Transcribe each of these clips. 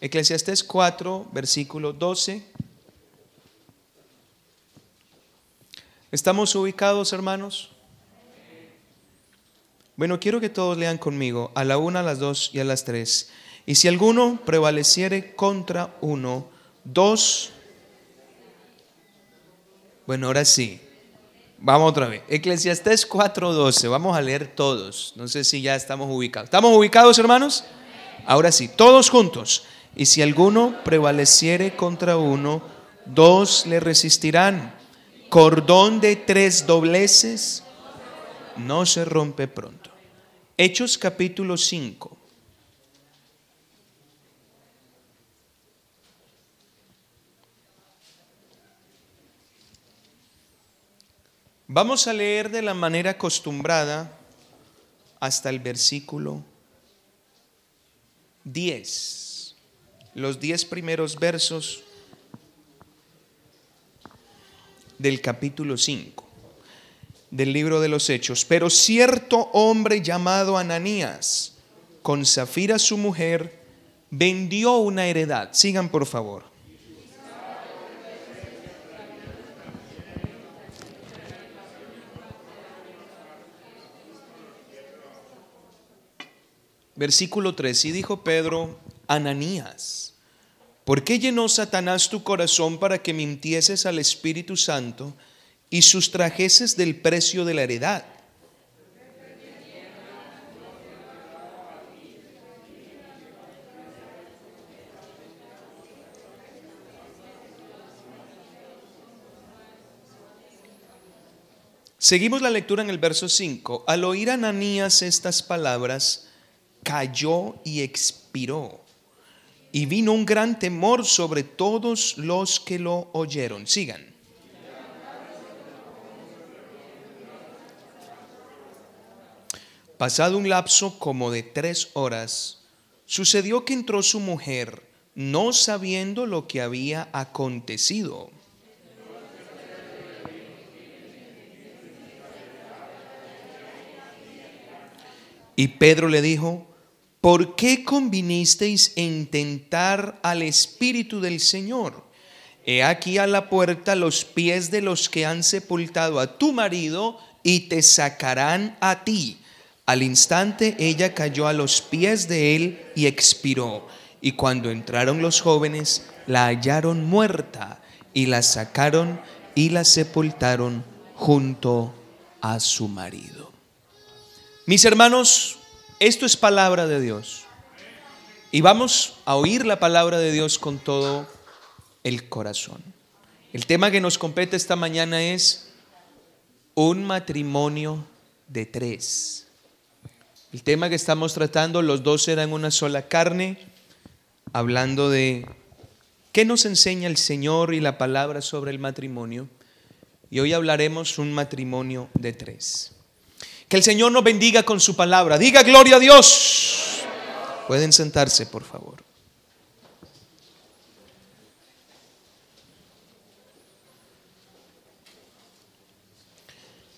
Eclesiastés 4, versículo 12. ¿Estamos ubicados, hermanos? Bueno, quiero que todos lean conmigo a la una, a las dos y a las tres. Y si alguno prevaleciere contra uno, dos. Bueno, ahora sí. Vamos otra vez. Eclesiastés 4:12. Vamos a leer todos. No sé si ya estamos ubicados. ¿Estamos ubicados, hermanos? Ahora sí, todos juntos. Y si alguno prevaleciere contra uno, dos le resistirán. Cordón de tres dobleces no se rompe pronto. Hechos capítulo 5. Vamos a leer de la manera acostumbrada hasta el versículo 10. Los 10 primeros versos del capítulo 5 del libro de los Hechos. Pero cierto hombre llamado Ananías, con Zafira su mujer, vendió una heredad. Sigan por favor. Versículo 3. Y dijo Pedro, Ananías, ¿por qué llenó Satanás tu corazón para que mintieses al Espíritu Santo y sustrajeses del precio de la heredad? Seguimos la lectura en el verso 5. Al oír Ananías estas palabras, cayó y expiró. Y vino un gran temor sobre todos los que lo oyeron. Sigan. Pasado un lapso como de tres horas, sucedió que entró su mujer, no sabiendo lo que había acontecido. Y Pedro le dijo, ¿por qué convinisteis en tentar al Espíritu del Señor? He aquí a la puerta los pies de los que han sepultado a tu marido y te sacarán a ti. Al instante ella cayó a los pies de él y expiró. Y cuando entraron los jóvenes, la hallaron muerta y la sacaron y la sepultaron junto a su marido. Mis hermanos, esto es palabra de Dios. Y vamos a oír la palabra de Dios con todo el corazón. El tema que nos compete esta mañana es un matrimonio de tres. El tema que estamos tratando, los dos eran una sola carne, hablando de qué nos enseña el Señor y la palabra sobre el matrimonio. Y hoy hablaremos un matrimonio de tres. Que el Señor nos bendiga con su palabra. Diga gloria a Dios. Pueden sentarse, por favor.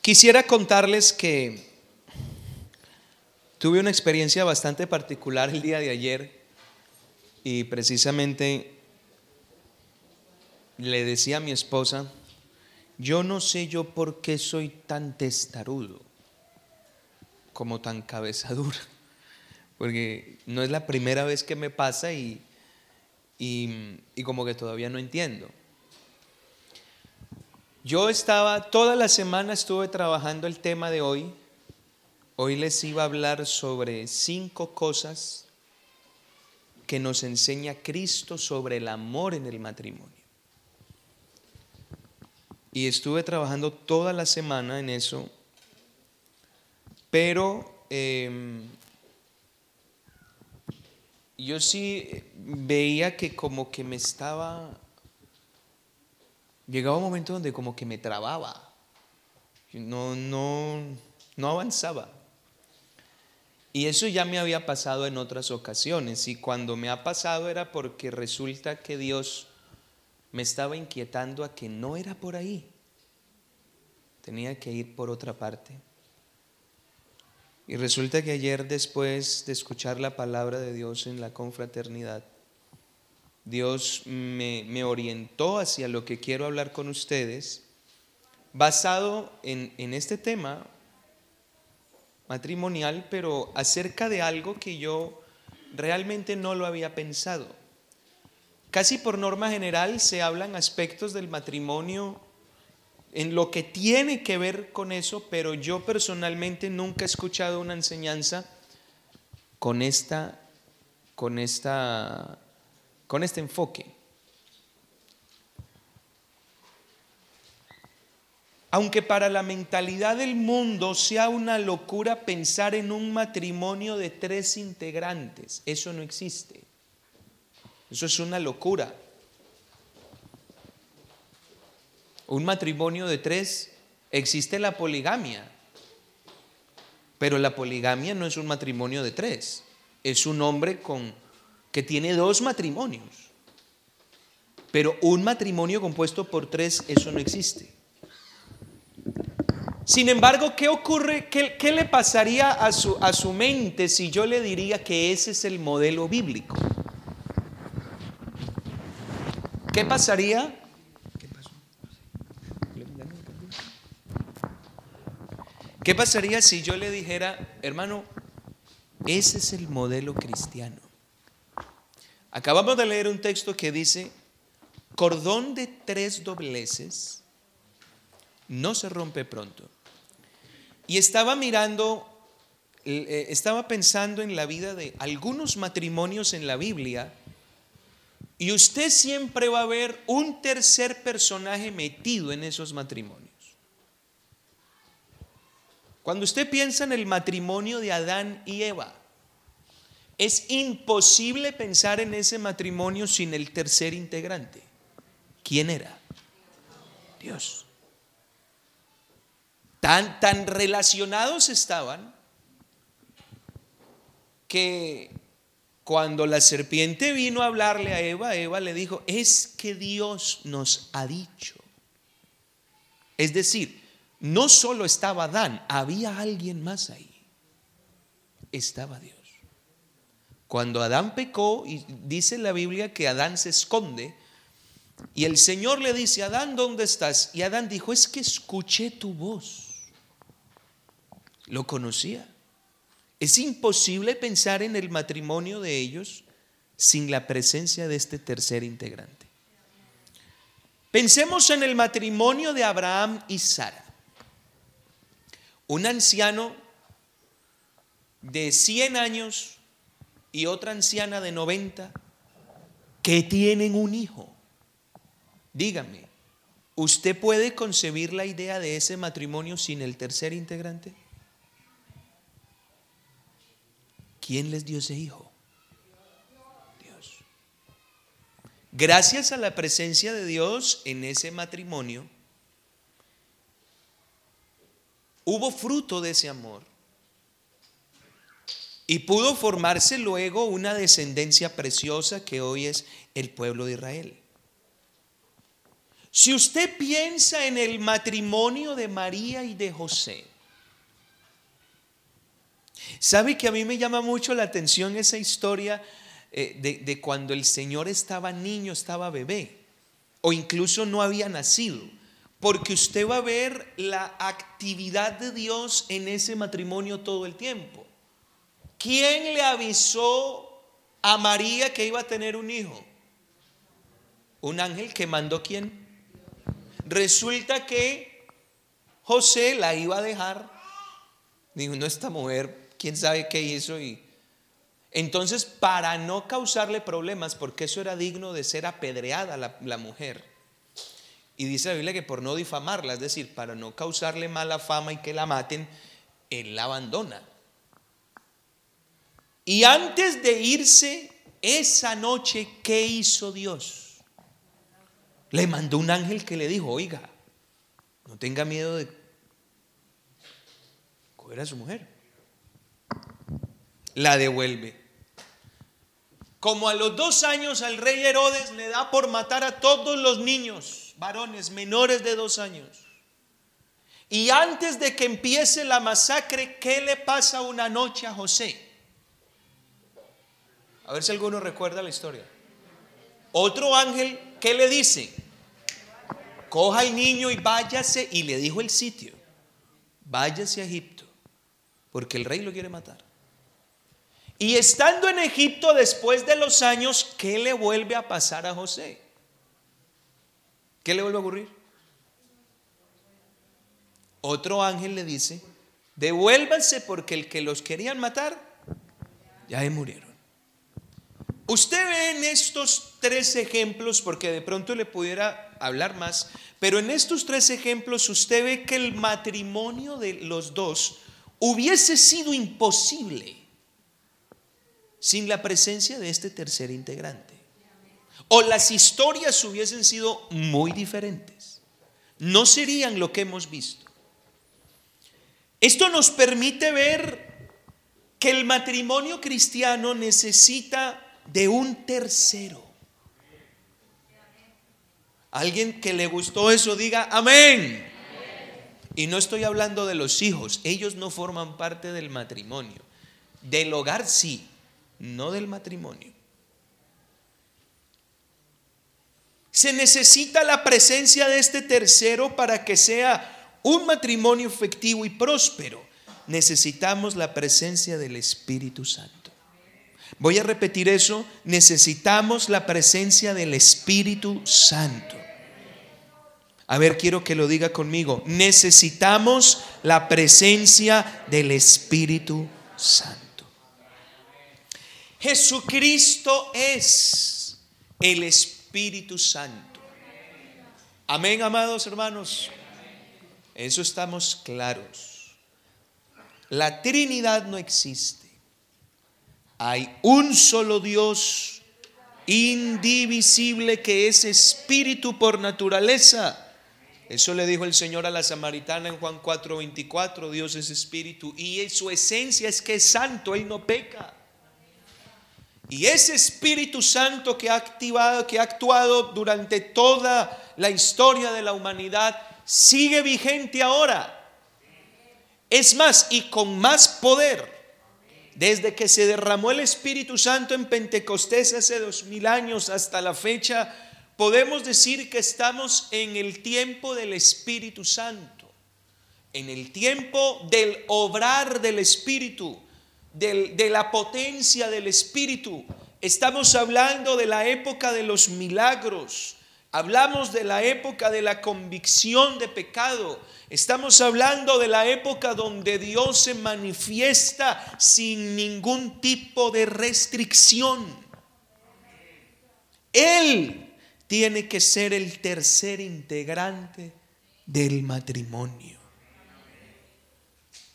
Quisiera contarles que tuve una experiencia bastante particular el día de ayer y precisamente le decía a mi esposa, yo no sé yo por qué soy tan testarudo como tan cabeza dura, porque no es la primera vez que me pasa y, y, y como que todavía no entiendo. Yo estaba, toda la semana estuve trabajando el tema de hoy. Hoy les iba a hablar sobre cinco cosas que nos enseña Cristo sobre el amor en el matrimonio. Y estuve trabajando toda la semana en eso pero em, yo sí veía que como que me estaba, llegaba un momento donde como que me trababa, no, no, no avanzaba. Y eso ya me había pasado en otras ocasiones y cuando me ha pasado era porque resulta que Dios me estaba inquietando a que no era por ahí, tenía que ir por otra parte. Y resulta que ayer después de escuchar la palabra de Dios en la confraternidad, Dios me, orientó hacia lo que quiero hablar con ustedes, basado en, en este tema matrimonial, pero acerca de algo que yo realmente no lo había pensado. Casi por norma general se hablan aspectos del matrimonio en lo que tiene que ver con eso, pero yo personalmente nunca he escuchado una enseñanza con esta con esta con este enfoque. Aunque para la mentalidad del mundo sea una locura pensar en un matrimonio de tres integrantes, eso no existe. Eso es una locura. Un matrimonio de tres, existe la poligamia, pero la poligamia no es un matrimonio de tres, es un hombre con que tiene dos matrimonios. Pero un matrimonio compuesto por tres, eso no existe. Sin embargo, ¿qué ocurre? ¿Qué, le pasaría a su, a su mente si yo le diría que ese es el modelo bíblico? ¿Qué pasaría? ¿Qué pasaría si yo le dijera, hermano, ese es el modelo cristiano? Acabamos de leer un texto que dice, cordón de tres dobleces no se rompe pronto. Y estaba mirando, eh, estaba pensando en la vida de algunos matrimonios en la Biblia, y usted siempre va a ver un tercer personaje metido en esos matrimonios. Cuando usted piensa en el matrimonio de Adán y Eva, es imposible pensar en ese matrimonio sin el tercer integrante. ¿Quién era? Dios. Tan, tan relacionados estaban que cuando la serpiente vino a hablarle a Eva, Eva le dijo, es que Dios nos ha dicho. Es decir, no solo estaba Adán, había alguien más ahí. Estaba Dios. Cuando Adán pecó, y dice la Biblia que Adán se esconde, y el Señor le dice, Adán, ¿dónde estás? Y Adán dijo, es que escuché tu voz. Lo conocía. Es imposible pensar en el matrimonio de ellos sin la presencia de este tercer integrante. Pensemos en el matrimonio de Abraham y Sara. Un anciano de 100 años y otra anciana de 90 que tienen un hijo. Dígame, ¿usted puede concebir la idea de ese matrimonio sin el tercer integrante? ¿Quién les dio ese hijo? Dios. Gracias a la presencia de Dios en ese matrimonio, hubo fruto de ese amor. Y pudo formarse luego una descendencia preciosa que hoy es el pueblo de Israel. Si usted piensa en el matrimonio de María y de José, ¿sabe que a mí me llama mucho la atención esa historia eh, de, de cuando el Señor estaba niño, estaba bebé, o incluso no había nacido? Porque usted va a ver la actividad de Dios en ese matrimonio todo el tiempo. ¿Quién le avisó a María que iba a tener un hijo? Un ángel que mandó quién? Resulta que José la iba a dejar. Dijo, no, esta mujer, quién sabe qué hizo. Y entonces, para no causarle problemas, porque eso era digno de ser apedreada la, la mujer. Y dice la Biblia que por no difamarla, es decir, para no causarle mala fama y que la maten, él la abandona. Y antes de irse, esa noche, ¿qué hizo Dios? Le mandó un ángel que le dijo, oiga, no tenga miedo de coger a su mujer. La devuelve. Como a los dos años al rey Herodes le da por matar a todos los niños, varones menores de dos años. Y antes de que empiece la masacre, ¿qué le pasa una noche a José? A ver si alguno recuerda la historia. Otro ángel, ¿qué le dice? Coja al niño y váyase, y le dijo el sitio, váyase a Egipto, porque el rey lo quiere matar. Y estando en Egipto después de los años, ¿qué le vuelve a pasar a José? ¿Qué le vuelve a ocurrir? Otro ángel le dice, devuélvanse porque el que los querían matar, ya murieron. Usted ve en estos tres ejemplos, porque de pronto le pudiera hablar más, pero en estos tres ejemplos usted ve que el matrimonio de los dos hubiese sido imposible sin la presencia de este tercer integrante. O las historias hubiesen sido muy diferentes. No serían lo que hemos visto. Esto nos permite ver que el matrimonio cristiano necesita de un tercero. Alguien que le gustó eso diga amén. Y no estoy hablando de los hijos, ellos no forman parte del matrimonio. Del hogar sí, no del matrimonio. Se necesita la presencia de este tercero para que sea un matrimonio efectivo y próspero. Necesitamos la presencia del Espíritu Santo. Voy a repetir eso. Necesitamos la presencia del Espíritu Santo. A ver, quiero que lo diga conmigo. Necesitamos la presencia del Espíritu Santo. Jesucristo es el Espíritu Santo. Amén, amados hermanos. Eso estamos claros. La Trinidad no existe. Hay un solo Dios indivisible que es espíritu por naturaleza. Eso le dijo el Señor a la samaritana en Juan 4:24, Dios es espíritu y su esencia es que es santo, Él no peca. Y ese Espíritu Santo que ha activado, que ha actuado durante toda la historia de la humanidad, sigue vigente ahora. Es más, y con más poder. Desde que se derramó el Espíritu Santo en Pentecostés hace dos mil años hasta la fecha, podemos decir que estamos en el tiempo del Espíritu Santo, en el tiempo del obrar del Espíritu, de la potencia del Espíritu. Estamos hablando de la época de los milagros, Hablamos de la época de la convicción de pecado. Estamos hablando de la época donde Dios se manifiesta sin ningún tipo de restricción. Él tiene que ser el tercer integrante del matrimonio.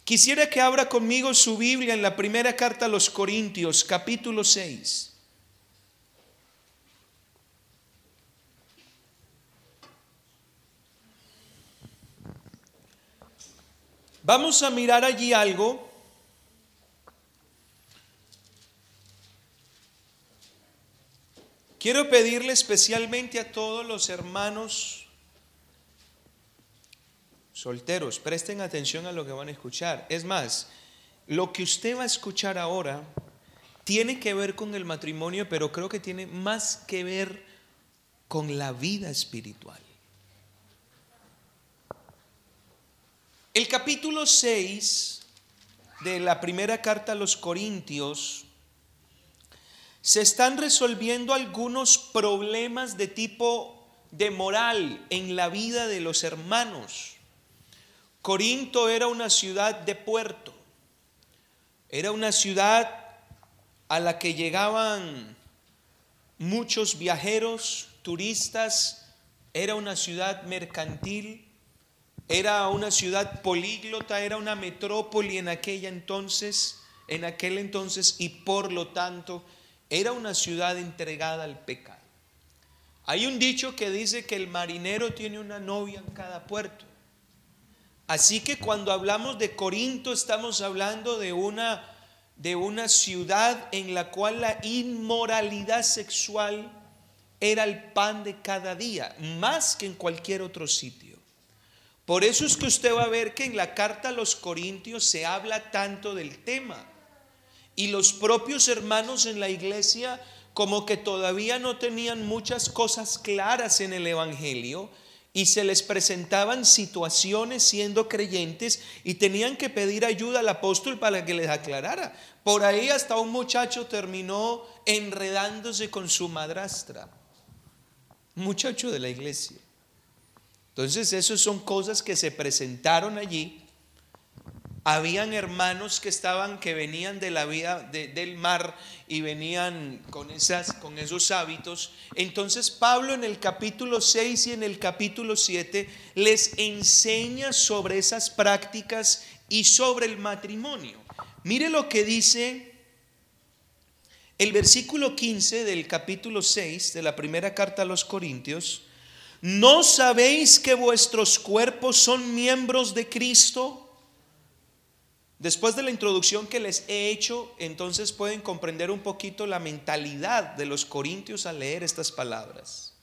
Quisiera que abra conmigo su Biblia en la primera carta a los Corintios, capítulo 6. Vamos a mirar allí algo. Quiero pedirle especialmente a todos los hermanos solteros, presten atención a lo que van a escuchar. Es más, lo que usted va a escuchar ahora tiene que ver con el matrimonio, pero creo que tiene más que ver con la vida espiritual. El capítulo 6 de la primera carta a los Corintios se están resolviendo algunos problemas de tipo de moral en la vida de los hermanos. Corinto era una ciudad de puerto, era una ciudad a la que llegaban muchos viajeros, turistas, era una ciudad mercantil era una ciudad políglota, era una metrópoli en aquella entonces, en aquel entonces y por lo tanto era una ciudad entregada al pecado. Hay un dicho que dice que el marinero tiene una novia en cada puerto. Así que cuando hablamos de Corinto estamos hablando de una de una ciudad en la cual la inmoralidad sexual era el pan de cada día, más que en cualquier otro sitio. Por eso es que usted va a ver que en la carta a los Corintios se habla tanto del tema. Y los propios hermanos en la iglesia como que todavía no tenían muchas cosas claras en el Evangelio y se les presentaban situaciones siendo creyentes y tenían que pedir ayuda al apóstol para que les aclarara. Por ahí hasta un muchacho terminó enredándose con su madrastra, muchacho de la iglesia. Entonces, esas son cosas que se presentaron allí habían hermanos que estaban, que venían de la vida del mar y venían con, esas, con esos hábitos. Entonces Pablo en el capítulo 6 y en el capítulo 7 les enseña sobre esas prácticas y sobre el matrimonio. Mire lo que dice el versículo 15 del capítulo 6 de la primera carta a los Corintios. ¿No sabéis que vuestros cuerpos son miembros de Cristo? Después de la introducción que les he hecho, entonces pueden comprender un poquito la mentalidad de los corintios al leer estas palabras.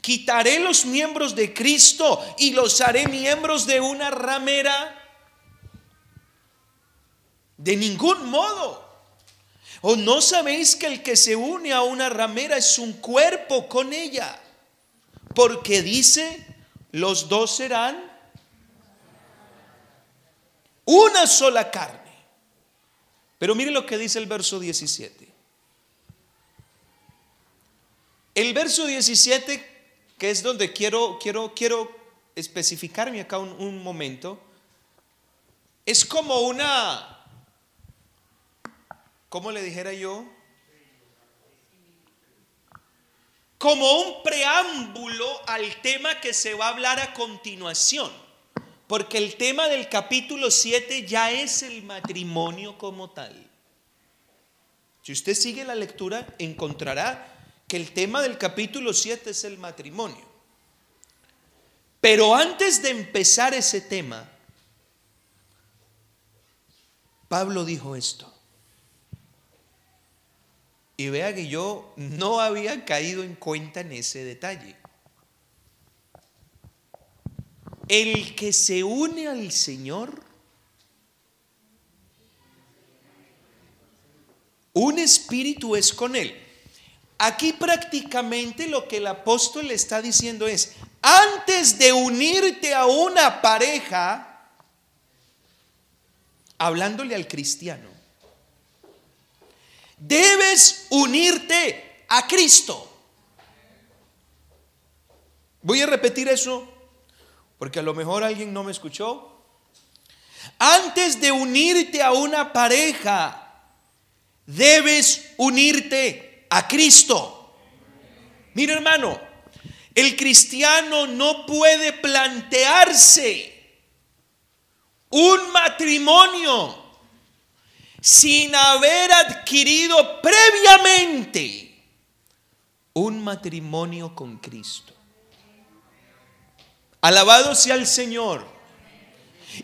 Quitaré los miembros de Cristo y los haré miembros de una ramera. De ningún modo. ¿O no sabéis que el que se une a una ramera es un cuerpo con ella? Porque dice, los dos serán una sola carne. Pero mire lo que dice el verso 17. El verso 17, que es donde quiero, quiero, quiero especificarme acá un, un momento, es como una, ¿cómo le dijera yo? Como un preámbulo al tema que se va a hablar a continuación. Porque el tema del capítulo 7 ya es el matrimonio como tal. Si usted sigue la lectura, encontrará que el tema del capítulo 7 es el matrimonio. Pero antes de empezar ese tema, Pablo dijo esto. Y vea que yo no había caído en cuenta en ese detalle. El que se une al Señor, un espíritu es con Él. Aquí prácticamente lo que el apóstol le está diciendo es, antes de unirte a una pareja, hablándole al cristiano, debes unirte a Cristo. Voy a repetir eso porque a lo mejor alguien no me escuchó. Antes de unirte a una pareja, debes unirte a Cristo. Mira hermano, el cristiano no puede plantearse un matrimonio sin haber adquirido previamente un matrimonio con Cristo. Alabado sea el Señor.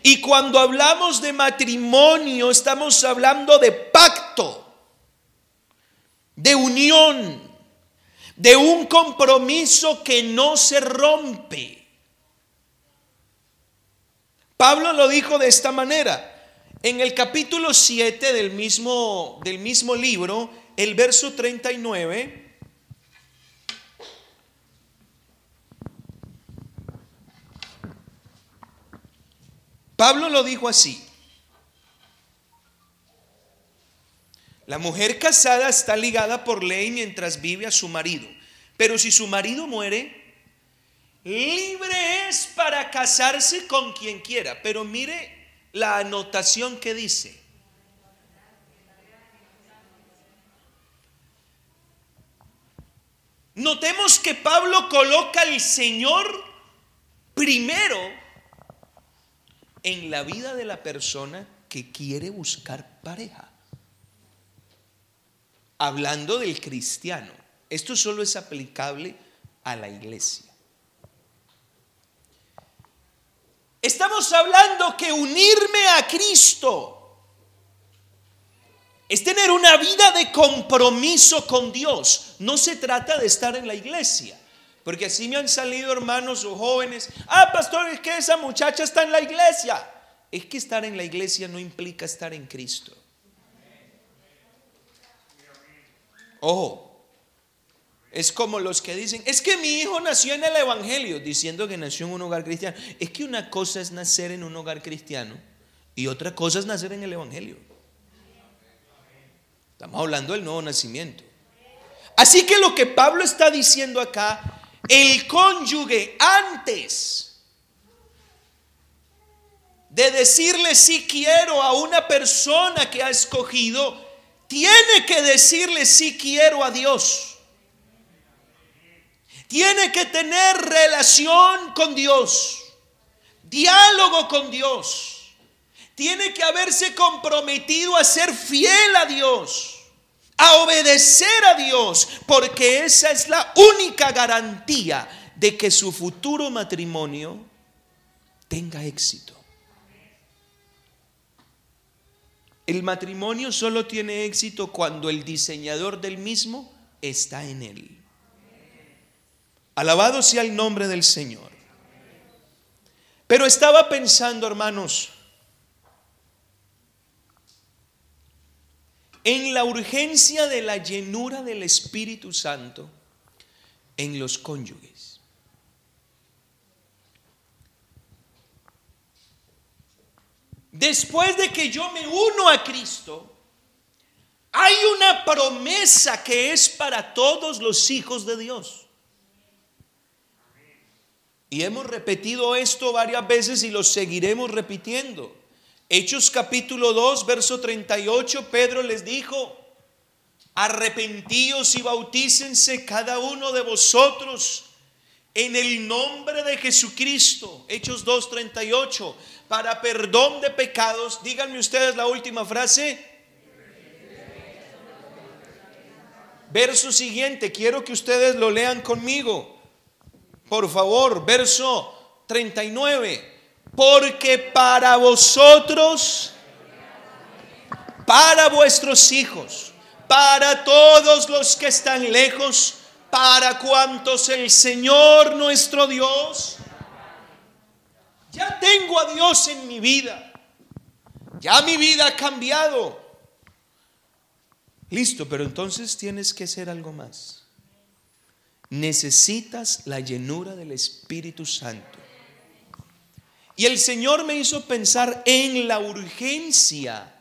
Y cuando hablamos de matrimonio, estamos hablando de pacto, de unión, de un compromiso que no se rompe. Pablo lo dijo de esta manera. En el capítulo 7 del mismo, del mismo libro, el verso 39, Pablo lo dijo así. La mujer casada está ligada por ley mientras vive a su marido. Pero si su marido muere, libre es para casarse con quien quiera. Pero mire la anotación que dice. Notemos que Pablo coloca al Señor primero en la vida de la persona que quiere buscar pareja. Hablando del cristiano, esto solo es aplicable a la iglesia. Estamos hablando que unirme a Cristo es tener una vida de compromiso con Dios. No se trata de estar en la iglesia. Porque así me han salido hermanos o jóvenes. Ah, pastor, es que esa muchacha está en la iglesia. Es que estar en la iglesia no implica estar en Cristo. Ojo, Es como los que dicen, es que mi hijo nació en el Evangelio, diciendo que nació en un hogar cristiano. Es que una cosa es nacer en un hogar cristiano y otra cosa es nacer en el Evangelio. Estamos hablando del nuevo nacimiento. Así que lo que Pablo está diciendo acá, el cónyuge antes de decirle si quiero a una persona que ha escogido, tiene que decirle si quiero a Dios. Tiene que tener relación con Dios, diálogo con Dios. Tiene que haberse comprometido a ser fiel a Dios, a obedecer a Dios, porque esa es la única garantía de que su futuro matrimonio tenga éxito. El matrimonio solo tiene éxito cuando el diseñador del mismo está en él. Alabado sea el nombre del Señor. Pero estaba pensando, hermanos, en la urgencia de la llenura del Espíritu Santo en los cónyuges. Después de que yo me uno a Cristo, hay una promesa que es para todos los hijos de Dios. Y hemos repetido esto varias veces y lo seguiremos repitiendo. Hechos capítulo 2, verso 38, Pedro les dijo, arrepentíos y bautícense cada uno de vosotros en el nombre de Jesucristo. Hechos 2, 38, para perdón de pecados. Díganme ustedes la última frase. Verso siguiente, quiero que ustedes lo lean conmigo. Por favor, verso 39. Porque para vosotros, para vuestros hijos, para todos los que están lejos, para cuantos el Señor nuestro Dios, ya tengo a Dios en mi vida, ya mi vida ha cambiado. Listo, pero entonces tienes que hacer algo más necesitas la llenura del Espíritu Santo. Y el Señor me hizo pensar en la urgencia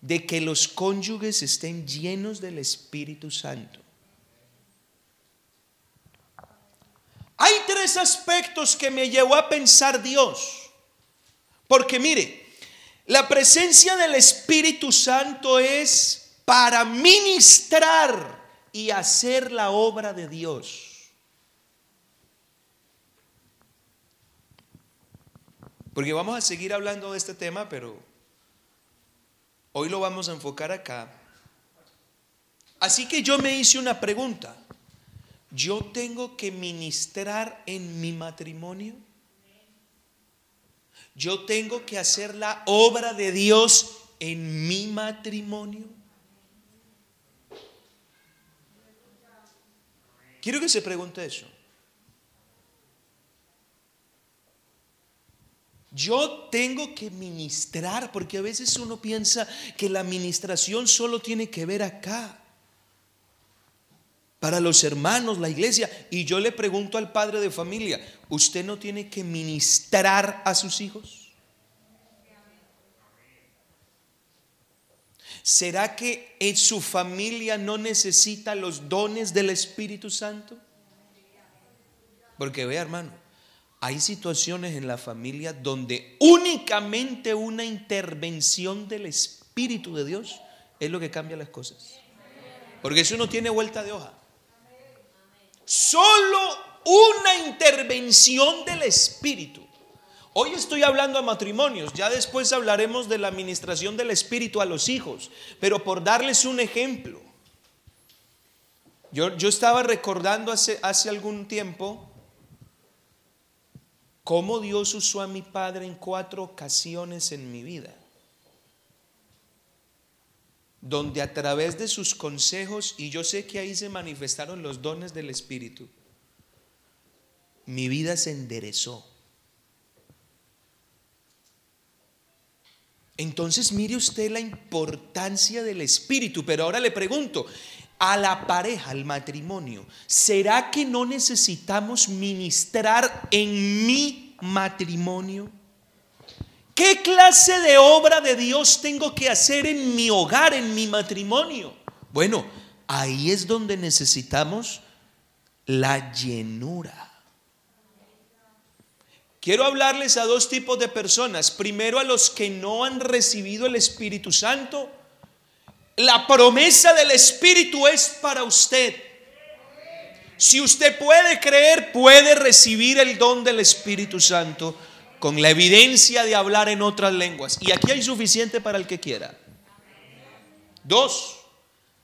de que los cónyuges estén llenos del Espíritu Santo. Hay tres aspectos que me llevó a pensar Dios. Porque mire, la presencia del Espíritu Santo es para ministrar y hacer la obra de Dios. Porque vamos a seguir hablando de este tema, pero hoy lo vamos a enfocar acá. Así que yo me hice una pregunta. ¿Yo tengo que ministrar en mi matrimonio? ¿Yo tengo que hacer la obra de Dios en mi matrimonio? Quiero que se pregunte eso. Yo tengo que ministrar, porque a veces uno piensa que la administración solo tiene que ver acá, para los hermanos, la iglesia. Y yo le pregunto al padre de familia, ¿usted no tiene que ministrar a sus hijos? ¿Será que en su familia no necesita los dones del Espíritu Santo? Porque vea hermano, hay situaciones en la familia donde únicamente una intervención del Espíritu de Dios es lo que cambia las cosas. Porque eso no tiene vuelta de hoja. Solo una intervención del Espíritu Hoy estoy hablando a matrimonios, ya después hablaremos de la administración del espíritu a los hijos, pero por darles un ejemplo, yo, yo estaba recordando hace, hace algún tiempo cómo Dios usó a mi padre en cuatro ocasiones en mi vida, donde a través de sus consejos, y yo sé que ahí se manifestaron los dones del espíritu, mi vida se enderezó. Entonces mire usted la importancia del Espíritu, pero ahora le pregunto, a la pareja, al matrimonio. ¿Será que no necesitamos ministrar en mi matrimonio? ¿Qué clase de obra de Dios tengo que hacer en mi hogar, en mi matrimonio? Bueno, ahí es donde necesitamos la llenura. Quiero hablarles a dos tipos de personas. Primero a los que no han recibido el Espíritu Santo. La promesa del Espíritu es para usted. Si usted puede creer, puede recibir el don del Espíritu Santo con la evidencia de hablar en otras lenguas. Y aquí hay suficiente para el que quiera. Dos,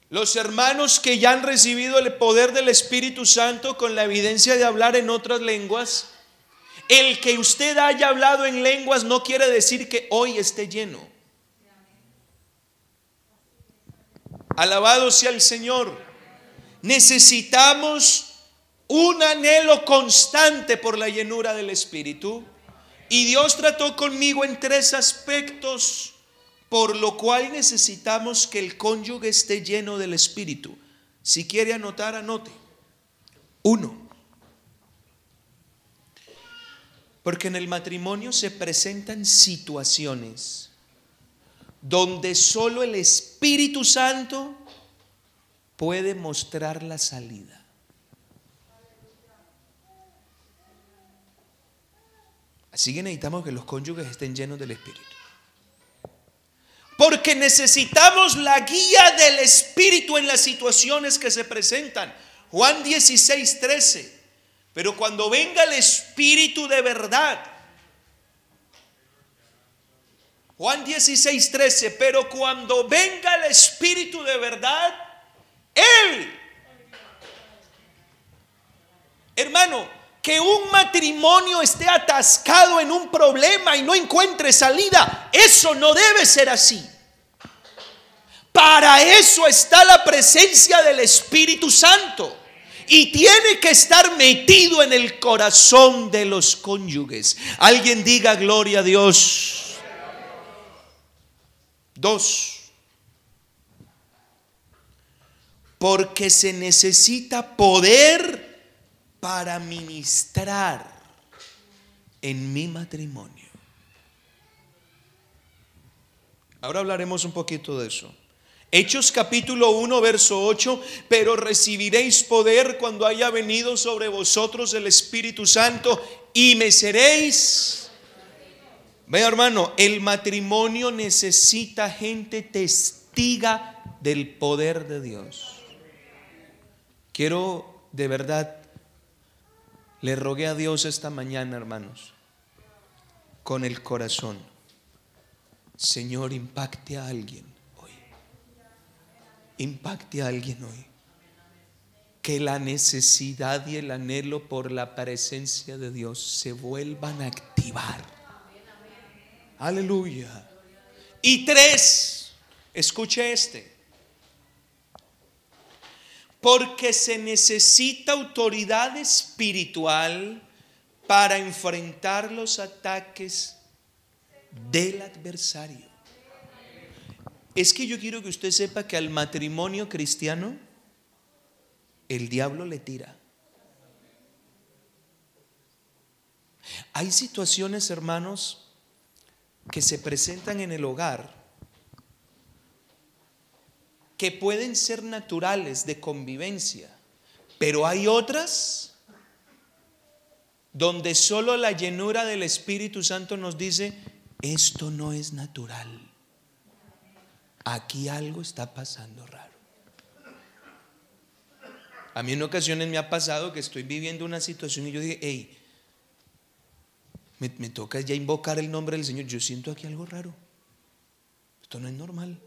los hermanos que ya han recibido el poder del Espíritu Santo con la evidencia de hablar en otras lenguas el que usted haya hablado en lenguas no quiere decir que hoy esté lleno. Alabado sea el Señor. Necesitamos un anhelo constante por la llenura del Espíritu. Y Dios trató conmigo en tres aspectos, por lo cual necesitamos que el cónyuge esté lleno del Espíritu. Si quiere anotar, anote. Uno, Porque en el matrimonio se presentan situaciones donde solo el Espíritu Santo puede mostrar la salida. Así que necesitamos que los cónyuges estén llenos del Espíritu. Porque necesitamos la guía del Espíritu en las situaciones que se presentan. Juan 16, 13. Pero cuando venga el Espíritu de verdad, Juan 16, 13, pero cuando venga el Espíritu de verdad, Él, hermano, que un matrimonio esté atascado en un problema y no encuentre salida, eso no debe ser así. Para eso está la presencia del Espíritu Santo y tiene que estar metido en el corazón de los cónyuges. Alguien diga gloria a Dios. Dos. Porque se necesita poder para ministrar en mi matrimonio. Ahora hablaremos un poquito de eso. Hechos capítulo 1, verso 8, pero recibiréis poder cuando haya venido sobre vosotros el Espíritu Santo y me seréis. Vea hermano, el matrimonio necesita gente testiga del poder de Dios. Quiero de verdad, le rogué a Dios esta mañana, hermanos, con el corazón. Señor, impacte a alguien impacte a alguien hoy. Que la necesidad y el anhelo por la presencia de Dios se vuelvan a activar. Aleluya. Y tres, escuche este. Porque se necesita autoridad espiritual para enfrentar los ataques del adversario. Es que yo quiero que usted sepa que al matrimonio cristiano el diablo le tira. Hay situaciones, hermanos, que se presentan en el hogar que pueden ser naturales de convivencia, pero hay otras donde solo la llenura del Espíritu Santo nos dice, esto no es natural aquí algo está pasando raro. A mí en ocasiones me ha pasado que estoy viviendo una situación y yo dije, hey, me, toca ya invocar el nombre del Señor. Yo siento aquí algo raro. Esto no es normal.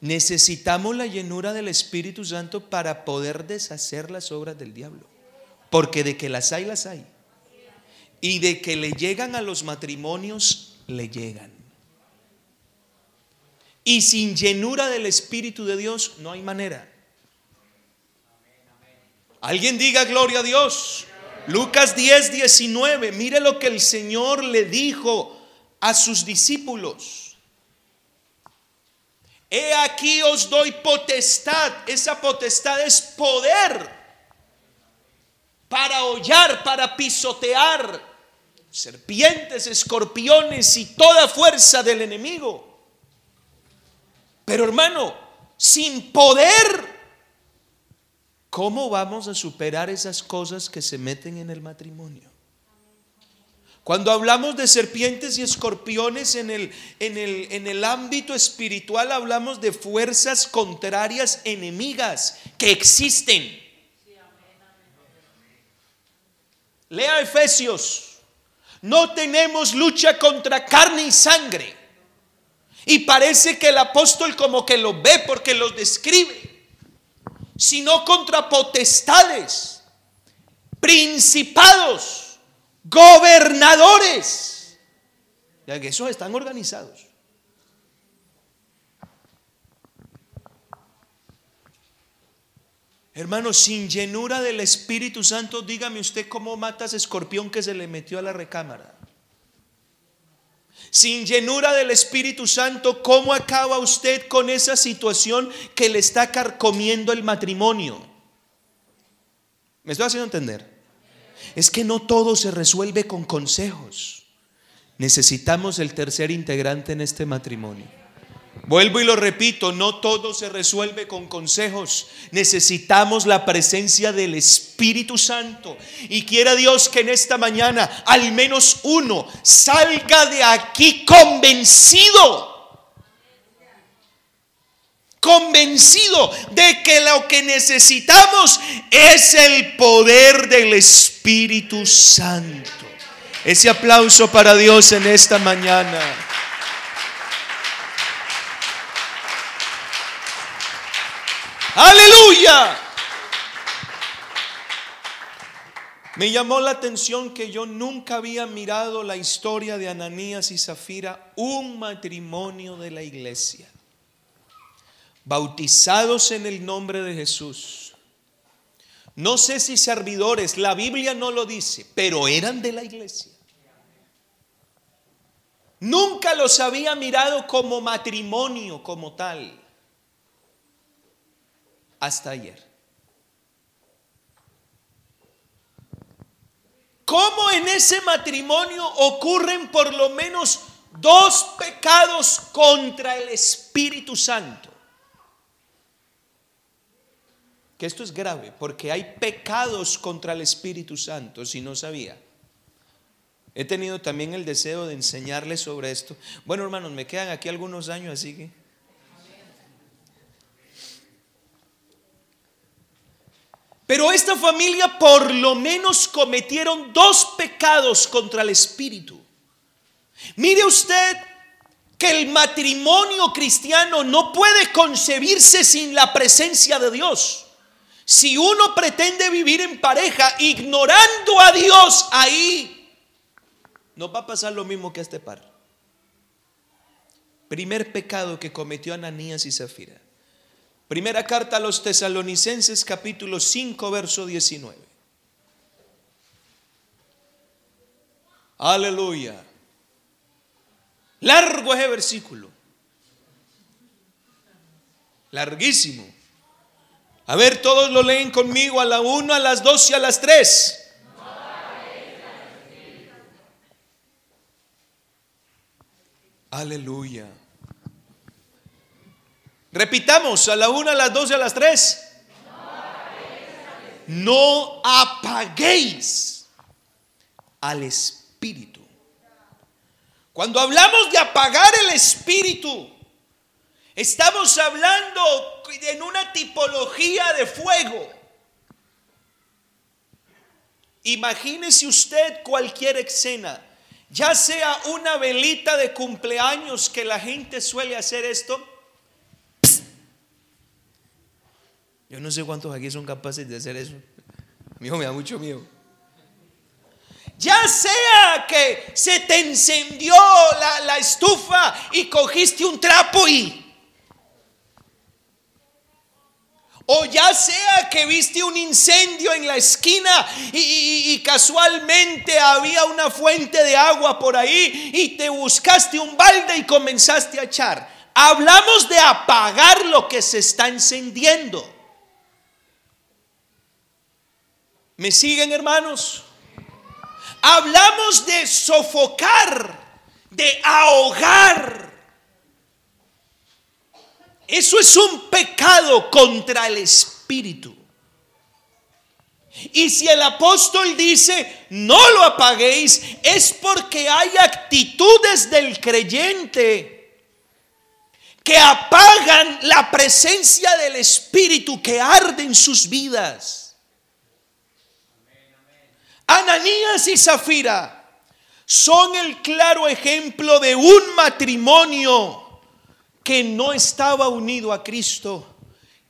Necesitamos la llenura del Espíritu Santo para poder deshacer las obras del diablo. Porque de que las hay, las hay. Y de que le llegan a los matrimonios, le llegan. Y sin llenura del Espíritu de Dios no hay manera. Alguien diga gloria a Dios. Lucas 10, 19. Mire lo que el Señor le dijo a sus discípulos. he aquí os doy potestad. Esa potestad es poder para hollar, para pisotear serpientes, escorpiones y toda fuerza del enemigo. Pero hermano, sin poder, ¿cómo vamos a superar esas cosas que se meten en el matrimonio? Cuando hablamos de serpientes y escorpiones en el, en el, en el ámbito espiritual, hablamos de fuerzas contrarias enemigas que existen. Lea Efesios. No tenemos lucha contra carne y sangre. Y parece que el apóstol como que lo ve porque los describe. Sino contra potestades, principados gobernadores. Ya que esos están organizados. Hermano, sin llenura del Espíritu Santo, dígame usted cómo mata ese escorpión que se le metió a la recámara. Sin llenura del Espíritu Santo, ¿cómo acaba usted con esa situación que le está carcomiendo el matrimonio? ¿Me estoy haciendo entender? es que no todo se resuelve con consejos. Necesitamos el tercer integrante en este matrimonio. Vuelvo y lo repito, no todo se resuelve con consejos. Necesitamos la presencia del Espíritu Santo. Y quiera Dios que en esta mañana al menos uno salga de aquí convencido convencido de que lo que necesitamos es el poder del Espíritu Santo. Ese aplauso para Dios en esta mañana. Aleluya. Me llamó la atención que yo nunca había mirado la historia de Ananías y Zafira, un matrimonio de la iglesia bautizados en el nombre de Jesús. No sé si servidores, la Biblia no lo dice, pero eran de la iglesia. Nunca los había mirado como matrimonio, como tal, hasta ayer. ¿Cómo en ese matrimonio ocurren por lo menos dos pecados contra el Espíritu Santo? que esto es grave, porque hay pecados contra el Espíritu Santo, si no sabía. He tenido también el deseo de enseñarles sobre esto. Bueno, hermanos, me quedan aquí algunos años, así que... Pero esta familia por lo menos cometieron dos pecados contra el Espíritu. Mire usted que el matrimonio cristiano no puede concebirse sin la presencia de Dios. Si uno pretende vivir en pareja ignorando a Dios ahí, nos va a pasar lo mismo que a este par. Primer pecado que cometió Ananías y Zafira. Primera carta a los tesalonicenses capítulo 5 verso 19. Aleluya. Largo ese versículo. Larguísimo. A ver, todos lo leen conmigo a la 1, a las 2 y a las 3. Aleluya. Repitamos, a la 1, a las 2 y a las 3. No apaguéis al Espíritu. Cuando hablamos de apagar el Espíritu, Estamos hablando en una tipología de fuego. Imagínese usted cualquier escena, ya sea una velita de cumpleaños que la gente suele hacer esto. Yo no sé cuántos aquí son capaces de hacer eso. A mí me da mucho miedo. Ya sea que se te encendió la, la estufa y cogiste un trapo y O ya sea que viste un incendio en la esquina y, casualmente había una fuente de agua por ahí y te buscaste un balde y comenzaste a echar. Hablamos de apagar lo que se está encendiendo. ¿Me siguen hermanos? Hablamos de sofocar, de ahogar. Eso es un pecado contra el espíritu. Y si el apóstol dice, no lo apaguéis, es porque hay actitudes del creyente que apagan la presencia del Espíritu que arde en sus vidas. Ananías y Zafira son el claro ejemplo de un matrimonio que no estaba unido a Cristo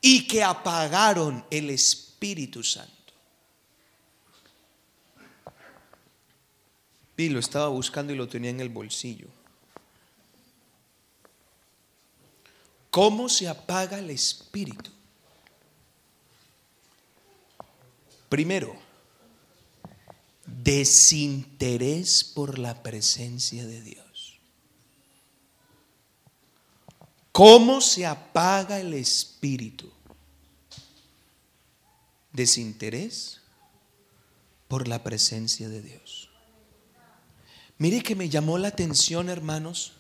y que apagaron el Espíritu Santo. Y lo estaba buscando y lo tenía en el bolsillo. ¿Cómo se apaga el espíritu? Primero, desinterés por la presencia de Dios. ¿Cómo se apaga el espíritu? Desinterés por la presencia de Dios. Mire que me llamó la atención, hermanos,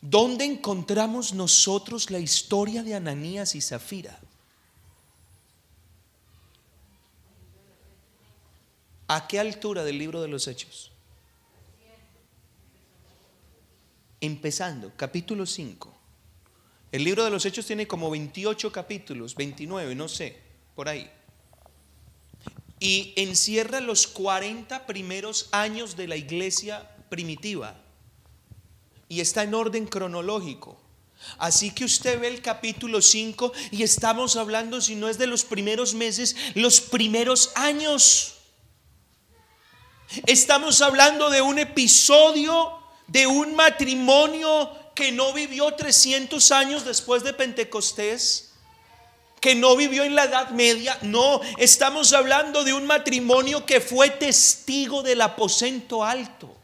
¿dónde encontramos nosotros la historia de Ananías y Zafira? ¿A qué altura del libro de los Hechos? Empezando, capítulo 5. El libro de los Hechos tiene como 28 capítulos, 29, no sé, por ahí. Y encierra los 40 primeros años de la iglesia primitiva. Y está en orden cronológico. Así que usted ve el capítulo 5 y estamos hablando, si no es de los primeros meses, los primeros años. Estamos hablando de un episodio de un matrimonio que no vivió 300 años después de Pentecostés, que no vivió en la Edad Media. No, estamos hablando de un matrimonio que fue testigo del aposento alto.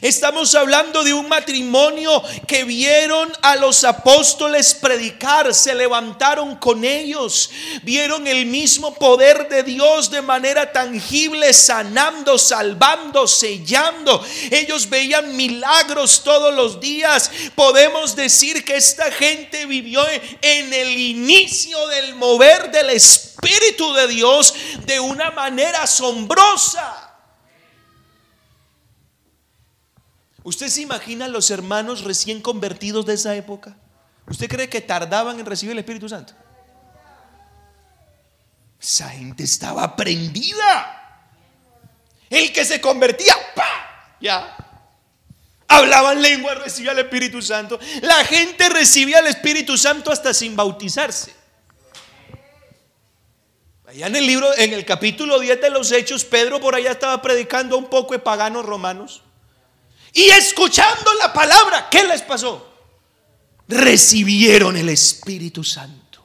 Estamos hablando de un matrimonio que vieron a los apóstoles predicar, se levantaron con ellos, vieron el mismo poder de Dios de manera tangible, sanando, salvando, sellando. Ellos veían milagros todos los días. Podemos decir que esta gente vivió en el inicio del mover del Espíritu de Dios de una manera asombrosa. ¿Usted se imagina los hermanos recién convertidos de esa época? ¿Usted cree que tardaban en recibir el Espíritu Santo? Esa gente estaba prendida. El que se convertía, ¡pa! Ya. Hablaban lengua, recibía el Espíritu Santo. La gente recibía el Espíritu Santo hasta sin bautizarse. Allá en el libro, en el capítulo 10 de los Hechos, Pedro por allá estaba predicando a un poco de paganos romanos. Y escuchando la palabra, ¿qué les pasó? Recibieron el Espíritu Santo,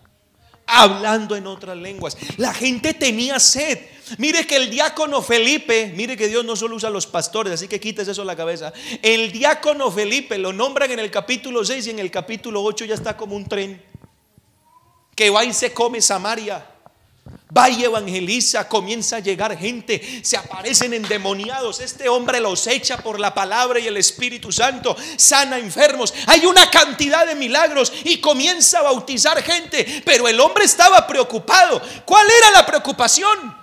hablando en otras lenguas. La gente tenía sed. Mire que el diácono Felipe, mire que Dios no solo usa a los pastores, así que quites eso a la cabeza. El diácono Felipe lo nombran en el capítulo 6 y en el capítulo 8 ya está como un tren que va y se come Samaria. Va y evangeliza, comienza a llegar gente, se aparecen endemoniados. Este hombre los echa por la palabra y el Espíritu Santo, sana enfermos. Hay una cantidad de milagros y comienza a bautizar gente. Pero el hombre estaba preocupado. ¿Cuál era la preocupación?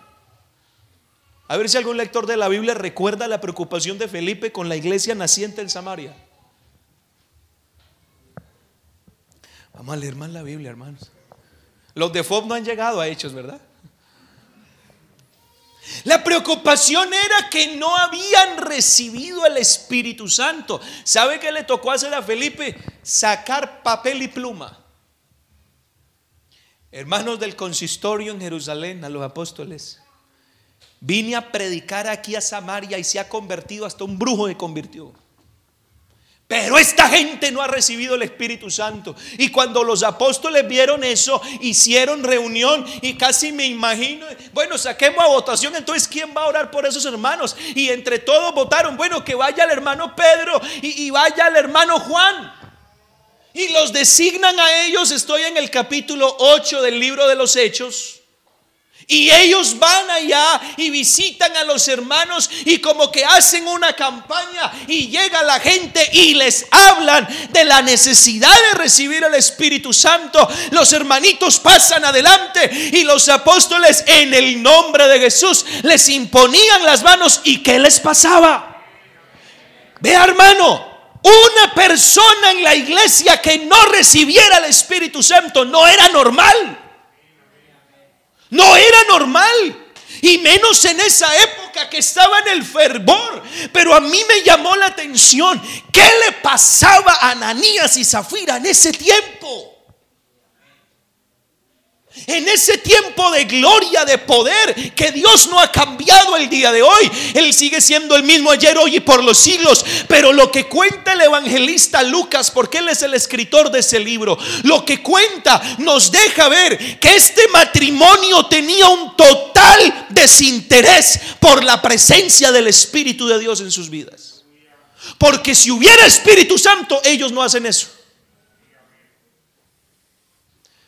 A ver si algún lector de la Biblia recuerda la preocupación de Felipe con la iglesia naciente en Samaria. Vamos a leer más la Biblia, hermanos. Los de FOB no han llegado a hechos, ¿verdad? La preocupación era que no habían recibido el Espíritu Santo. ¿Sabe qué le tocó hacer a Felipe? Sacar papel y pluma. Hermanos del consistorio en Jerusalén, a los apóstoles. Vine a predicar aquí a Samaria y se ha convertido, hasta un brujo se convirtió. Pero esta gente no ha recibido el Espíritu Santo. Y cuando los apóstoles vieron eso, hicieron reunión y casi me imagino, bueno, saquemos a votación, entonces ¿quién va a orar por esos hermanos? Y entre todos votaron, bueno, que vaya el hermano Pedro y, vaya el hermano Juan. Y los designan a ellos, estoy en el capítulo 8 del libro de los Hechos. Y ellos van allá y visitan a los hermanos y como que hacen una campaña y llega la gente y les hablan de la necesidad de recibir el Espíritu Santo. Los hermanitos pasan adelante y los apóstoles en el nombre de Jesús les imponían las manos y ¿qué les pasaba? Vea hermano, una persona en la iglesia que no recibiera el Espíritu Santo no era normal. No era normal. Y menos en esa época que estaba en el fervor. Pero a mí me llamó la atención. ¿Qué le pasaba a Ananías y Zafira en ese tiempo? En ese tiempo de gloria, de poder, que Dios no ha cambiado el día de hoy. Él sigue siendo el mismo ayer, hoy y por los siglos. Pero lo que cuenta el evangelista Lucas, porque él es el escritor de ese libro, lo que cuenta nos deja ver que este matrimonio tenía un total desinterés por la presencia del Espíritu de Dios en sus vidas. Porque si hubiera Espíritu Santo, ellos no hacen eso.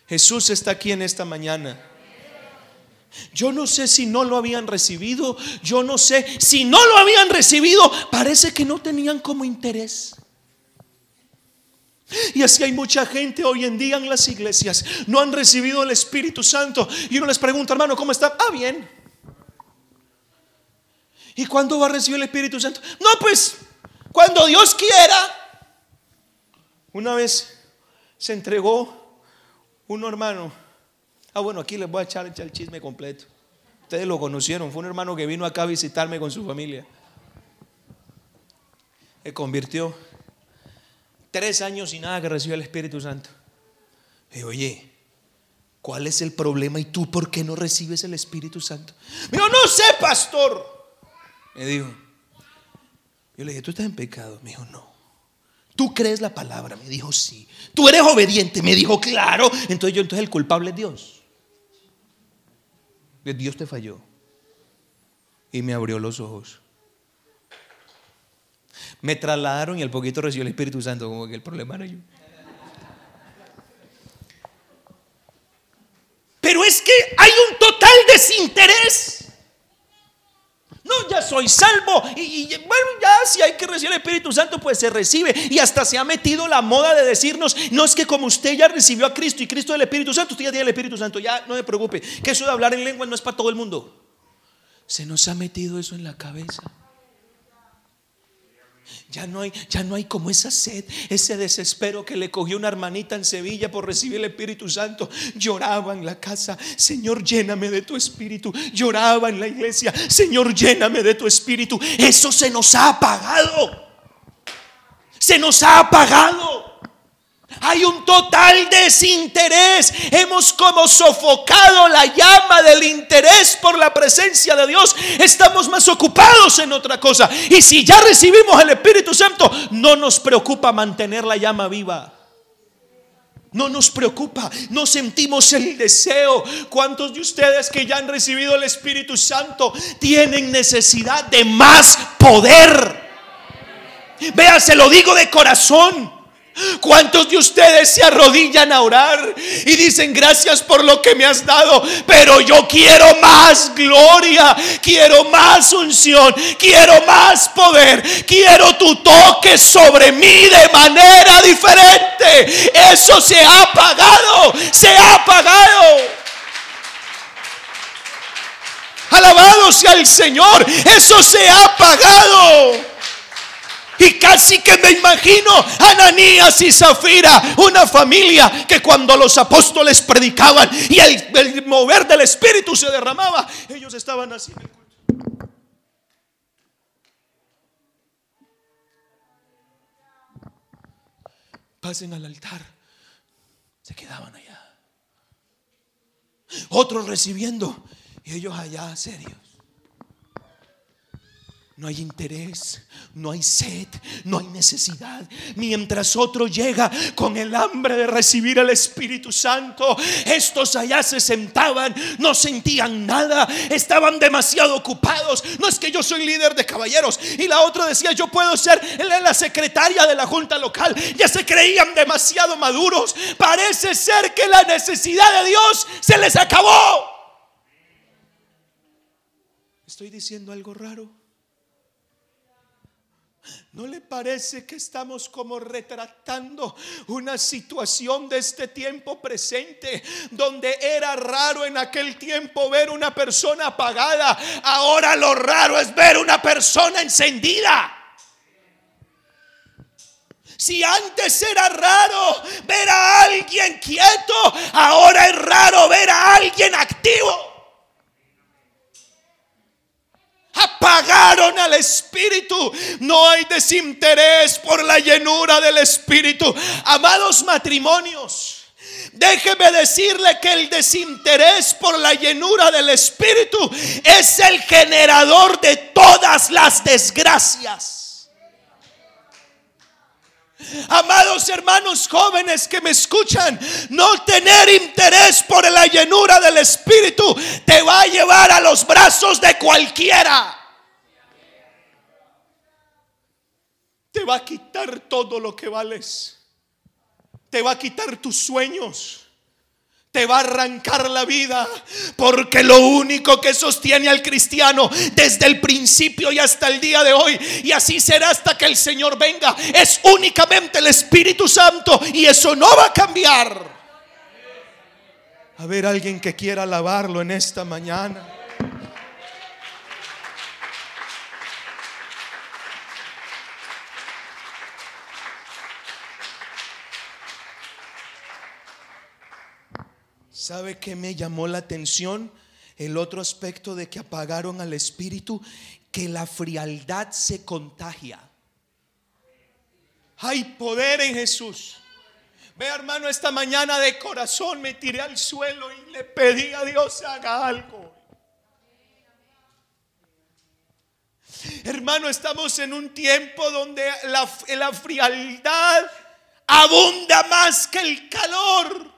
Jesús está aquí en esta mañana. Yo no sé si no lo habían recibido, yo no sé si no lo habían recibido, parece que no tenían como interés. Y así hay mucha gente hoy en día en las iglesias, no han recibido el Espíritu Santo. Y uno les pregunta, hermano, ¿cómo está? Ah, bien. ¿Y cuándo va a recibir el Espíritu Santo? No, pues, cuando Dios quiera. Una vez se entregó un hermano, ah bueno, aquí les voy a echar, el chisme completo. Ustedes lo conocieron, fue un hermano que vino acá a visitarme con su familia. Se convirtió tres años y nada que recibió el Espíritu Santo. Y oye, ¿cuál es el problema y tú por qué no recibes el Espíritu Santo? Me dijo, no sé, pastor. Me dijo, yo le dije, ¿tú estás en pecado? Me dijo, no. ¿Tú crees la palabra? Me dijo, sí. ¿Tú eres obediente? Me dijo, claro. Entonces yo, entonces el culpable es Dios. Dios te falló. Y me abrió los ojos. Me trasladaron y al poquito recibió el Espíritu Santo, como que el problema era yo. Pero es que hay un total desinterés. No, ya soy salvo. Y, bueno, ya si hay que recibir el Espíritu Santo, pues se recibe. Y hasta se ha metido la moda de decirnos, no es que como usted ya recibió a Cristo y Cristo el Espíritu Santo, usted ya tiene el Espíritu Santo, ya no me preocupe, que eso de hablar en lengua no es para todo el mundo. Se nos ha metido eso en la cabeza. Ya no hay, ya no hay como esa sed, ese desespero que le cogió una hermanita en Sevilla por recibir el Espíritu Santo. Lloraba en la casa, Señor, lléname de tu Espíritu. Lloraba en la iglesia, Señor, lléname de tu Espíritu. Eso se nos ha apagado. Se nos ha apagado. Hay un total desinterés. Hemos como sofocado la llama del interés por la presencia de Dios. Estamos más ocupados en otra cosa. Y si ya recibimos el Espíritu Santo, no nos preocupa mantener la llama viva. No nos preocupa, no sentimos el deseo. ¿Cuántos de ustedes que ya han recibido el Espíritu Santo tienen necesidad de más poder? Vea, se lo digo de corazón. ¿Cuántos de ustedes se arrodillan a orar y dicen gracias por lo que me has dado? Pero yo quiero más gloria, quiero más unción, quiero más poder, quiero tu toque sobre mí de manera diferente. Eso se ha apagado, se ha apagado. Alabado sea el Señor, eso se ha apagado. Y casi que me imagino Ananías y Zafira, una familia que cuando los apóstoles predicaban y el, mover del Espíritu se derramaba, ellos estaban así Pasen al altar. Se quedaban allá. Otros recibiendo y ellos allá serios. No hay interés, no hay sed, no hay necesidad. Mientras otro llega con el hambre de recibir el Espíritu Santo, estos allá se sentaban, no sentían nada, estaban demasiado ocupados. No es que yo soy líder de caballeros. Y la otra decía, yo puedo ser la secretaria de la junta local. Ya se creían demasiado maduros. Parece ser que la necesidad de Dios se les acabó. Estoy diciendo algo raro. ¿No le parece que estamos como retratando una situación de este tiempo presente donde era raro en aquel tiempo ver una persona apagada? Ahora lo raro es ver una persona encendida. Si antes era raro ver a alguien quieto, ahora es raro ver a alguien activo. Apagaron al Espíritu. No hay desinterés por la llenura del Espíritu. Amados matrimonios. Déjeme decirle que el desinterés por la llenura del Espíritu es el generador de todas las desgracias. Amados hermanos jóvenes que me escuchan, no tener interés por la llenura del Espíritu te va a llevar a los brazos de cualquiera. Te va a quitar todo lo que vales. Te va a quitar tus sueños te va a arrancar la vida. Porque lo único que sostiene al cristiano desde el principio y hasta el día de hoy, y así será hasta que el Señor venga, es únicamente el Espíritu Santo. Y eso no va a cambiar. A ver, alguien que quiera alabarlo en esta mañana. ¿Sabe qué me llamó la atención? El otro aspecto de que apagaron al espíritu, que la frialdad se contagia. Hay poder en Jesús. Ve hermano, esta mañana de corazón me tiré al suelo y le pedí a Dios haga algo. Hermano, estamos en un tiempo donde la, la frialdad abunda más que el calor.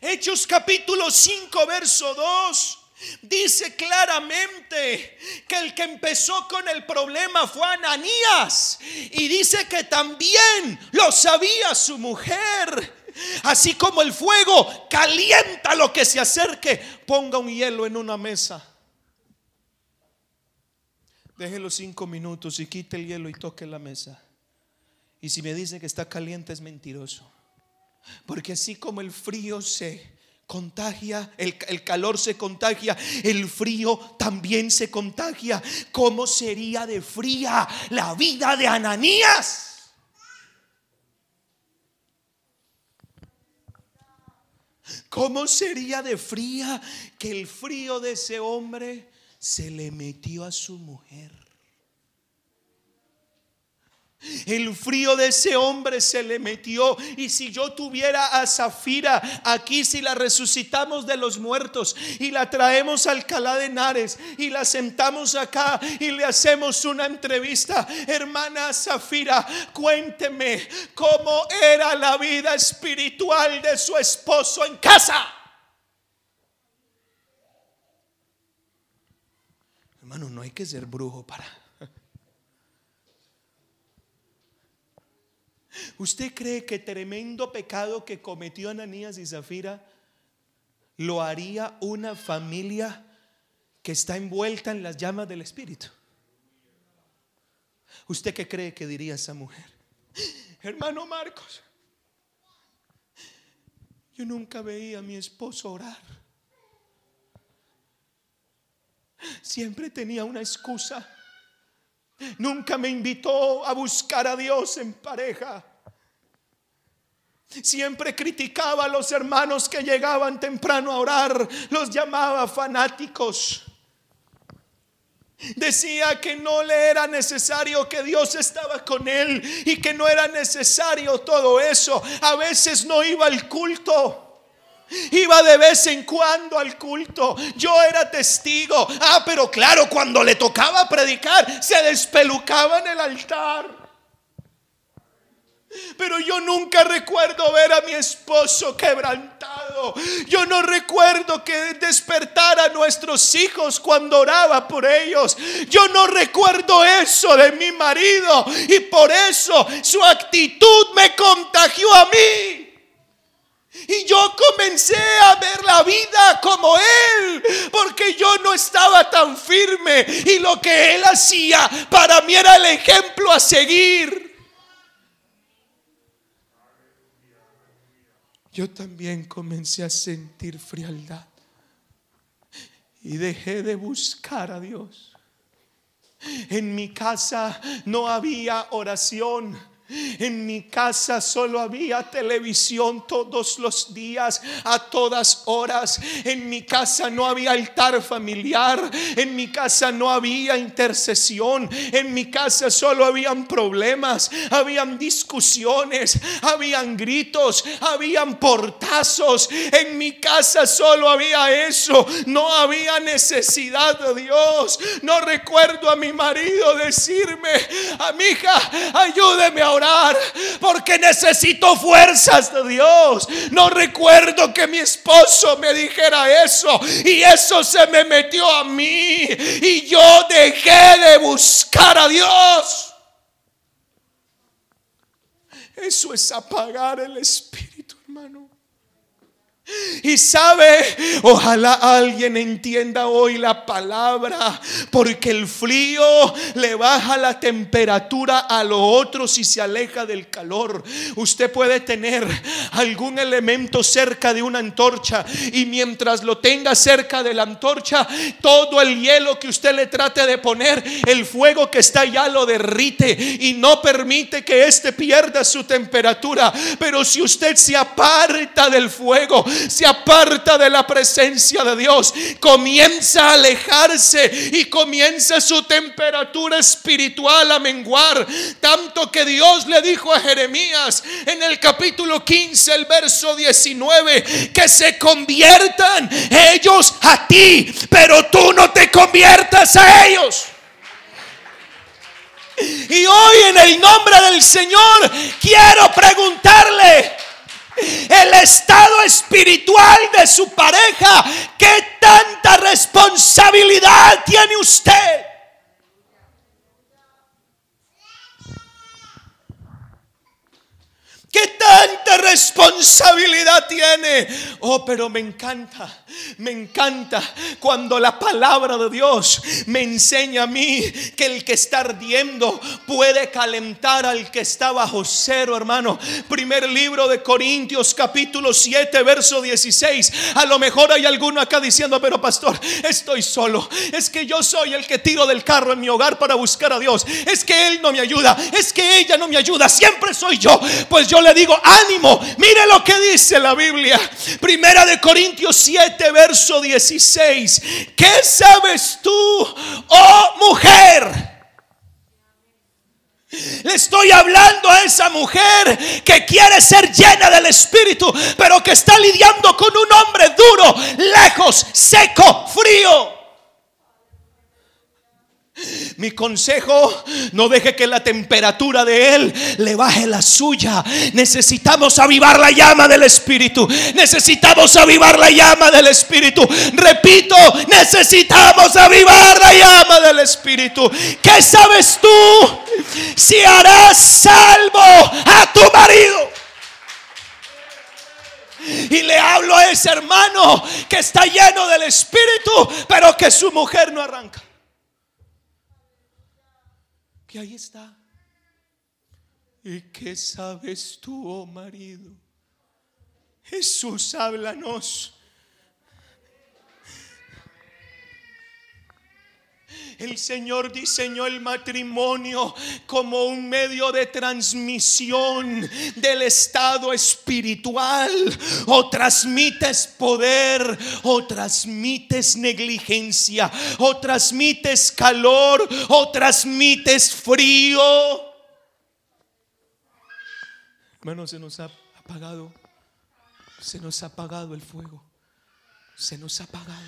Hechos capítulo 5, verso 2. Dice claramente que el que empezó con el problema fue Ananías. Y dice que también lo sabía su mujer. Así como el fuego calienta lo que se acerque, ponga un hielo en una mesa. Déjelo cinco minutos y quite el hielo y toque la mesa. Y si me dice que está caliente es mentiroso. Porque así como el frío se contagia, el, calor se contagia, el frío también se contagia. ¿Cómo sería de fría la vida de Ananías? ¿Cómo sería de fría que el frío de ese hombre se le metió a su mujer? El frío de ese hombre se le metió. Y si yo tuviera a Zafira aquí, si la resucitamos de los muertos y la traemos al Alcalá de Henares y la sentamos acá y le hacemos una entrevista, hermana Zafira, cuénteme cómo era la vida espiritual de su esposo en casa. Hermano, no hay que ser brujo para ¿Usted cree que tremendo pecado que cometió Ananías y Zafira lo haría una familia que está envuelta en las llamas del Espíritu? ¿Usted qué cree que diría esa mujer? Hermano Marcos, yo nunca veía a mi esposo orar. Siempre tenía una excusa. Nunca me invitó a buscar a Dios en pareja. Siempre criticaba a los hermanos que llegaban temprano a orar, los llamaba fanáticos. Decía que no le era necesario, que Dios estaba con él y que no era necesario todo eso. A veces no iba al culto. Iba de vez en cuando al culto. Yo era testigo. Ah, pero claro, cuando le tocaba predicar, se despelucaba en el altar. Pero yo nunca recuerdo ver a mi esposo quebrantado. Yo no recuerdo que despertara a nuestros hijos cuando oraba por ellos. Yo no recuerdo eso de mi marido. Y por eso su actitud me contagió a mí. Y yo comencé a ver la vida como Él, porque yo no estaba tan firme y lo que Él hacía para mí era el ejemplo a seguir. Yo también comencé a sentir frialdad y dejé de buscar a Dios. En mi casa no había oración en mi casa solo había televisión todos los días, a todas horas. En mi casa no había altar familiar. En mi casa no había intercesión. En mi casa solo habían problemas, habían discusiones, habían gritos, habían portazos. En mi casa solo había eso. No había necesidad de Dios. No recuerdo a mi marido decirme, amiga, ayúdeme a porque necesito fuerzas de Dios. No recuerdo que mi esposo me dijera eso y eso se me metió a mí y yo dejé de buscar a Dios. Eso es apagar el espíritu, hermano. Y sabe, ojalá alguien entienda hoy la palabra, porque el frío le baja la temperatura a lo otro si se aleja del calor. Usted puede tener algún elemento cerca de una antorcha y mientras lo tenga cerca de la antorcha, todo el hielo que usted le trate de poner, el fuego que está ya lo derrite y no permite que éste pierda su temperatura. Pero si usted se aparta del fuego, se aparta de la presencia de Dios, comienza a alejarse y comienza su temperatura espiritual a menguar. Tanto que Dios le dijo a Jeremías en el capítulo 15, el verso 19, que se conviertan ellos a ti, pero tú no te conviertas a ellos. Y hoy en el nombre del Señor quiero preguntarle, el estado espiritual de su pareja, ¿qué tanta responsabilidad tiene usted? ¿Qué tanta responsabilidad tiene? Oh, pero me encanta, me encanta cuando la palabra de Dios me enseña a mí que el que está ardiendo puede calentar al que está bajo cero, hermano. Primer libro de Corintios, capítulo 7, verso 16. A lo mejor hay alguno acá diciendo, pero pastor, estoy solo. Es que yo soy el que tiro del carro en mi hogar para buscar a Dios. Es que Él no me ayuda. Es que ella no me ayuda. Siempre soy yo. Pues yo le digo, ánimo, mire lo que dice la Biblia. Primera de Corintios 7, verso 16. ¿Qué sabes tú, oh mujer? Le estoy hablando a esa mujer que quiere ser llena del Espíritu, pero que está lidiando con un hombre duro, lejos, seco, frío. Mi consejo, no deje que la temperatura de Él le baje la suya. Necesitamos avivar la llama del Espíritu. Necesitamos avivar la llama del Espíritu. Repito, necesitamos avivar la llama del Espíritu. ¿Qué sabes tú si harás salvo a tu marido? Y le hablo a ese hermano que está lleno del Espíritu, pero que su mujer no arranca que ahí está. ¿Y qué sabes tú, oh marido? Jesús, háblanos. El Señor diseñó el matrimonio como un medio de transmisión del estado espiritual. O transmites poder, o transmites negligencia, o transmites calor, o transmites frío. Hermano, se nos ha apagado Se nos ha apagado el fuego. Se nos ha apagado.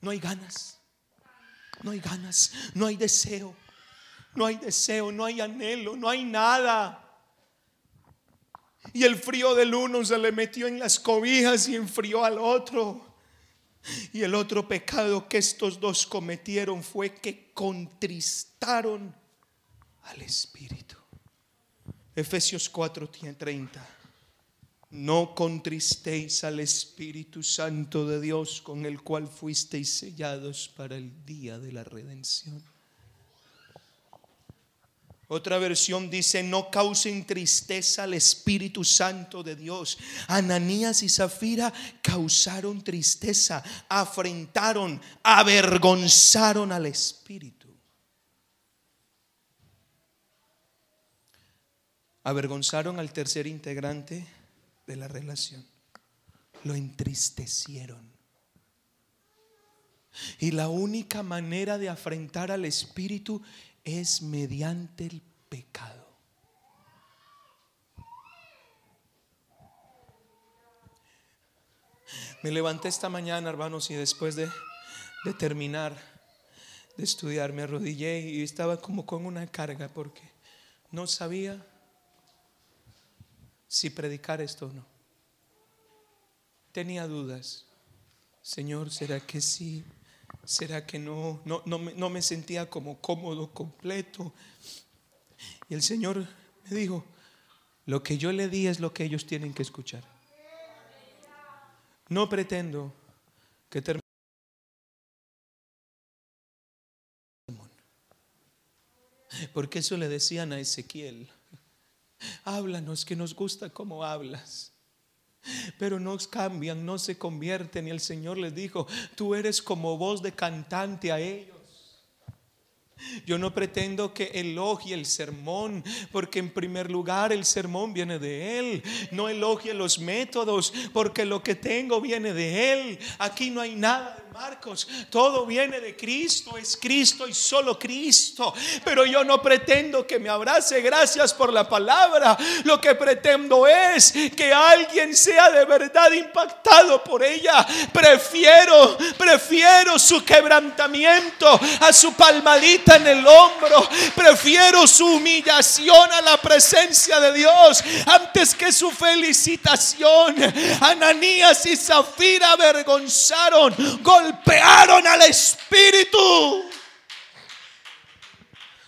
No hay ganas. No hay ganas. No hay deseo. No hay deseo. No hay anhelo. No hay nada. Y el frío del uno se le metió en las cobijas y enfrió al otro. Y el otro pecado que estos dos cometieron fue que contristaron al Espíritu. Efesios 4:30. No contristéis al Espíritu Santo de Dios con el cual fuisteis sellados para el día de la redención. Otra versión dice, no causen tristeza al Espíritu Santo de Dios. Ananías y Zafira causaron tristeza, afrentaron, avergonzaron al Espíritu. Avergonzaron al tercer integrante de la relación. Lo entristecieron. Y la única manera de afrentar al Espíritu es mediante el pecado. Me levanté esta mañana, hermanos, y después de, de terminar de estudiar, me arrodillé y estaba como con una carga porque no sabía si predicar esto o no. Tenía dudas. Señor, ¿será que sí? ¿Será que no? No, no, me, sentía como cómodo, completo. Y el Señor me dijo, lo que yo le di es lo que ellos tienen que escuchar. No pretendo que termine. Porque eso le decían a Ezequiel. Háblanos, que nos gusta cómo hablas. Pero no cambian, no se convierten. Y el Señor les dijo, tú eres como voz de cantante a ellos. Yo no pretendo que elogie el sermón, porque en primer lugar el sermón viene de Él. No elogie los métodos, porque lo que tengo viene de Él. Aquí no hay nada Marcos, todo viene de Cristo, es Cristo y solo Cristo. Pero yo no pretendo que me abrace, gracias por la palabra. Lo que pretendo es que alguien sea de verdad impactado por ella. Prefiero, prefiero su quebrantamiento a su palmadita en el hombro. Prefiero su humillación a la presencia de Dios antes que su felicitación. Ananías y Zafira avergonzaron golpearon al Espíritu.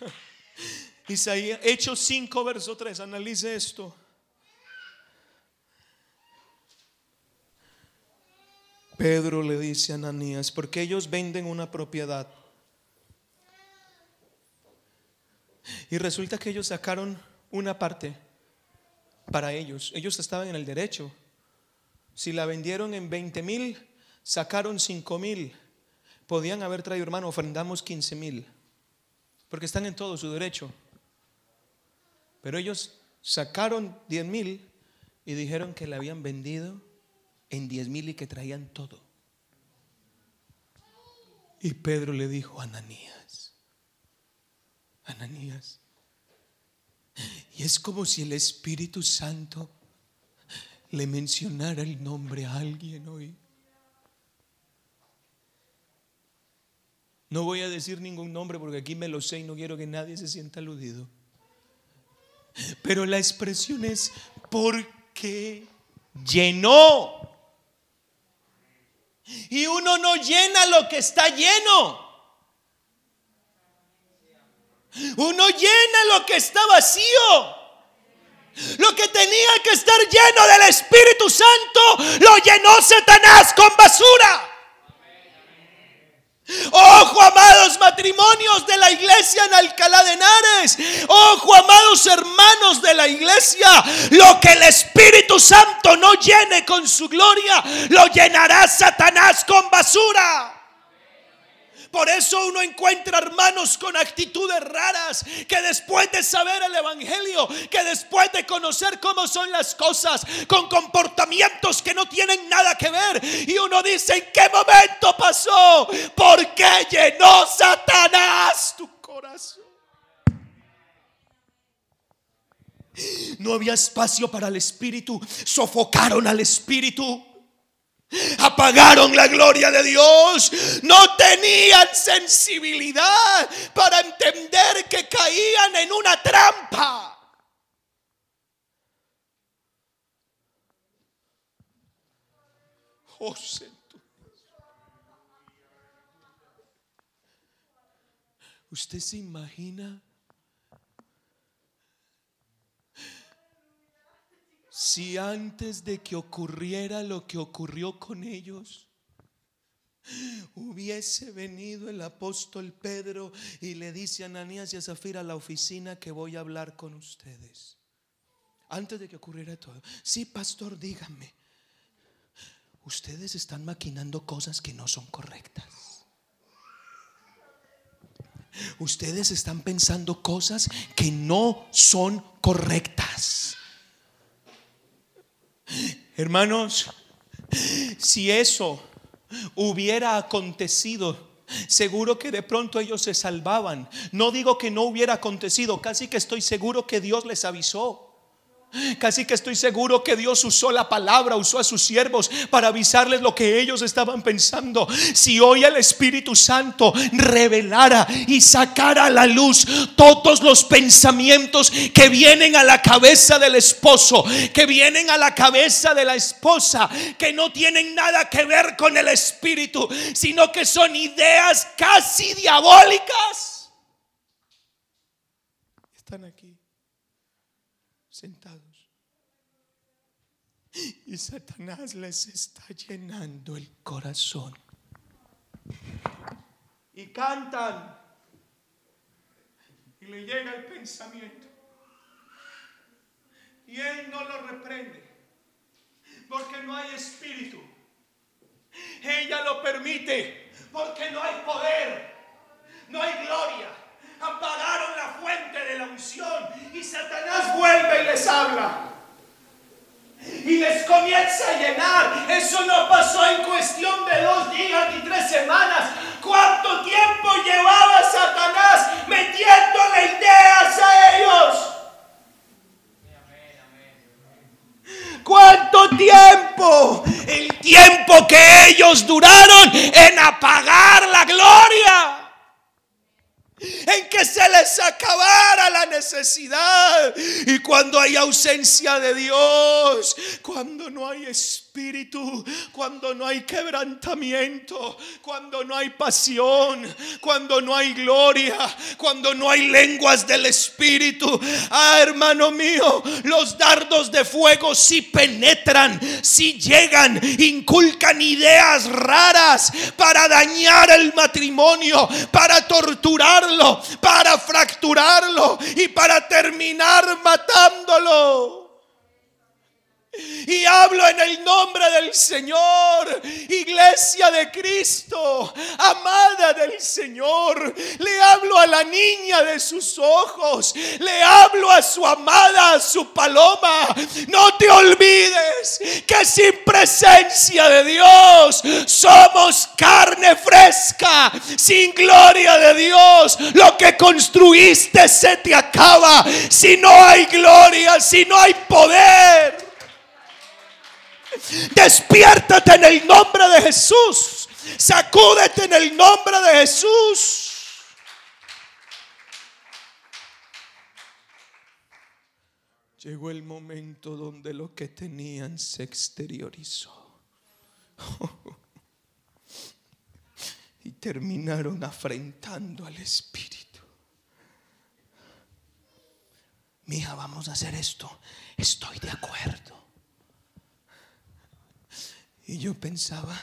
Isaías, Hechos 5, verso 3, analice esto. Pedro le dice a Ananías, porque ellos venden una propiedad. Y resulta que ellos sacaron una parte para ellos. Ellos estaban en el derecho. Si la vendieron en 20 mil, sacaron cinco mil. Podían haber traído, hermano, ofrendamos 15 mil. Porque están en todo su derecho. Pero ellos sacaron 10 mil y dijeron que la habían vendido en 10 mil y que traían todo. Y Pedro le dijo, Ananías, Ananías. Y es como si el Espíritu Santo le mencionara el nombre a alguien hoy. No voy a decir ningún nombre porque aquí me lo sé y no quiero que nadie se sienta aludido. Pero la expresión es porque llenó. Y uno no llena lo que está lleno. Uno llena lo que está vacío. Lo que tenía que estar lleno del Espíritu Santo lo llenó Satanás con basura. Ojo, amados matrimonios de la iglesia en Alcalá de Henares. Ojo, amados hermanos de la iglesia. Lo que el Espíritu Santo no llene con su gloria, lo llenará Satanás con basura. Por eso uno encuentra hermanos con actitudes raras que después de saber el Evangelio, que después de conocer cómo son las cosas, con comportamientos que no tienen nada que ver, y uno dice, ¿en qué momento pasó? ¿Por qué llenó Satanás tu corazón? No había espacio para el Espíritu. Sofocaron al Espíritu. Apagaron la gloria de Dios. No tenían sensibilidad para entender que caían en una trampa. Oh, ¿Usted se imagina si antes de que ocurriera lo que ocurrió con ellos, hubiese venido el apóstol Pedro y le dice a Ananías y a Zafira a la oficina que voy a hablar con ustedes? Antes de que ocurriera todo. Sí, pastor, dígame. Ustedes están maquinando cosas que no son correctas. Ustedes están pensando cosas que no son correctas. Hermanos, si eso hubiera acontecido, Seguro que de pronto ellos se salvaban. No digo que no hubiera acontecido, casi que estoy seguro que Dios les avisó. Casi que estoy seguro que Dios usó la palabra, usó a sus siervos para avisarles lo que ellos estaban pensando. Si hoy el Espíritu Santo revelara y sacara a la luz todos los pensamientos que vienen a la cabeza del esposo, que vienen a la cabeza de la esposa, que no tienen nada que ver con el Espíritu, sino que son ideas casi diabólicas. Están aquí sentados. Y Satanás les está llenando el corazón. Y cantan. Y le llega el pensamiento. Y él no lo reprende. Porque no hay espíritu. Ella lo permite. Porque no hay poder. No hay gloria apagaron la fuente de la unción y Satanás vuelve y les habla. Y les comienza a llenar. Eso no pasó en cuestión de dos días ni tres semanas. ¿Cuánto tiempo llevaba Satanás metiéndole ideas a ellos? ¿Cuánto tiempo? El tiempo que ellos duraron en apagar la gloria en que se les acabara la necesidad. Y cuando hay ausencia de Dios, cuando no hay espíritu, cuando no hay quebrantamiento, cuando no hay pasión, cuando no hay gloria, cuando no hay lenguas del espíritu. Ah, hermano mío, los dardos de fuego si penetran, si llegan, inculcan ideas raras para dañar el matrimonio, para torturar para fracturarlo y para terminar matándolo. Y hablo en el nombre del Señor, iglesia de Cristo, amada del Señor. Le hablo a la niña de sus ojos, le hablo a su amada, a su paloma. No te olvides que sin presencia de Dios somos carne fresca, sin gloria de Dios. Lo que construiste se te acaba. Si no hay gloria, si no hay poder. Despiértate en el nombre de Jesús. Sacúdete en el nombre de Jesús. Llegó el momento donde lo que tenían se exteriorizó. y terminaron afrentando al Espíritu. Mija, vamos a hacer esto. Estoy de acuerdo. Y yo pensaba,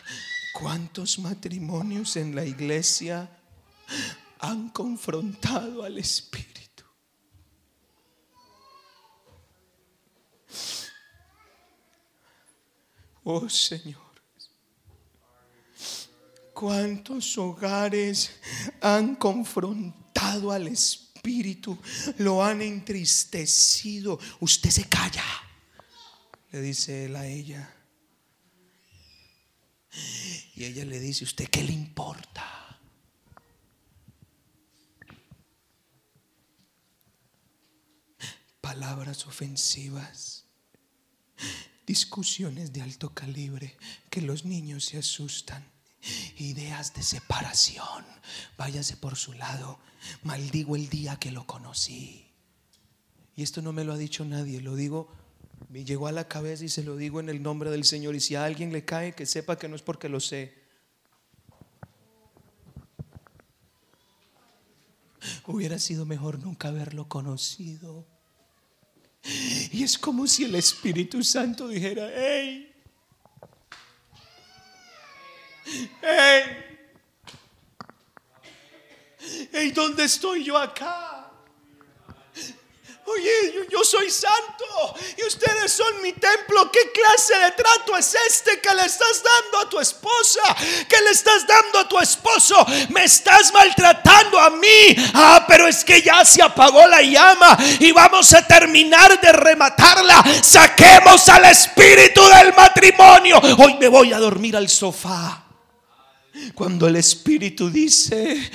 ¿cuántos matrimonios en la iglesia han confrontado al Espíritu? Oh Señor. ¿Cuántos hogares han confrontado al Espíritu? Lo han entristecido. Usted se calla, le dice él a ella. Y ella le dice, ¿usted qué le importa? palabras ofensivas, discusiones de alto calibre, que los niños se asustan, ideas de separación, váyase por su lado, maldigo el día que lo conocí. Y esto no me lo ha dicho nadie, lo digo, me llegó a la cabeza y se lo digo en el nombre del Señor. Y si a alguien le cae, que sepa que no es porque lo sé. Hubiera sido mejor nunca haberlo conocido. Y es como si el Espíritu Santo dijera, hey, hey, hey, ¿dónde estoy yo acá? Oye, yo, soy santo y ustedes son mi templo. ¿Qué clase de trato es este que le estás dando a tu esposa? ¿Que le estás dando a tu esposo? Me estás maltratando a mí. Ah, pero es que ya se apagó la llama y vamos a terminar de rematarla. Saquemos al espíritu del matrimonio. Hoy me voy a dormir al sofá. Cuando el espíritu dice,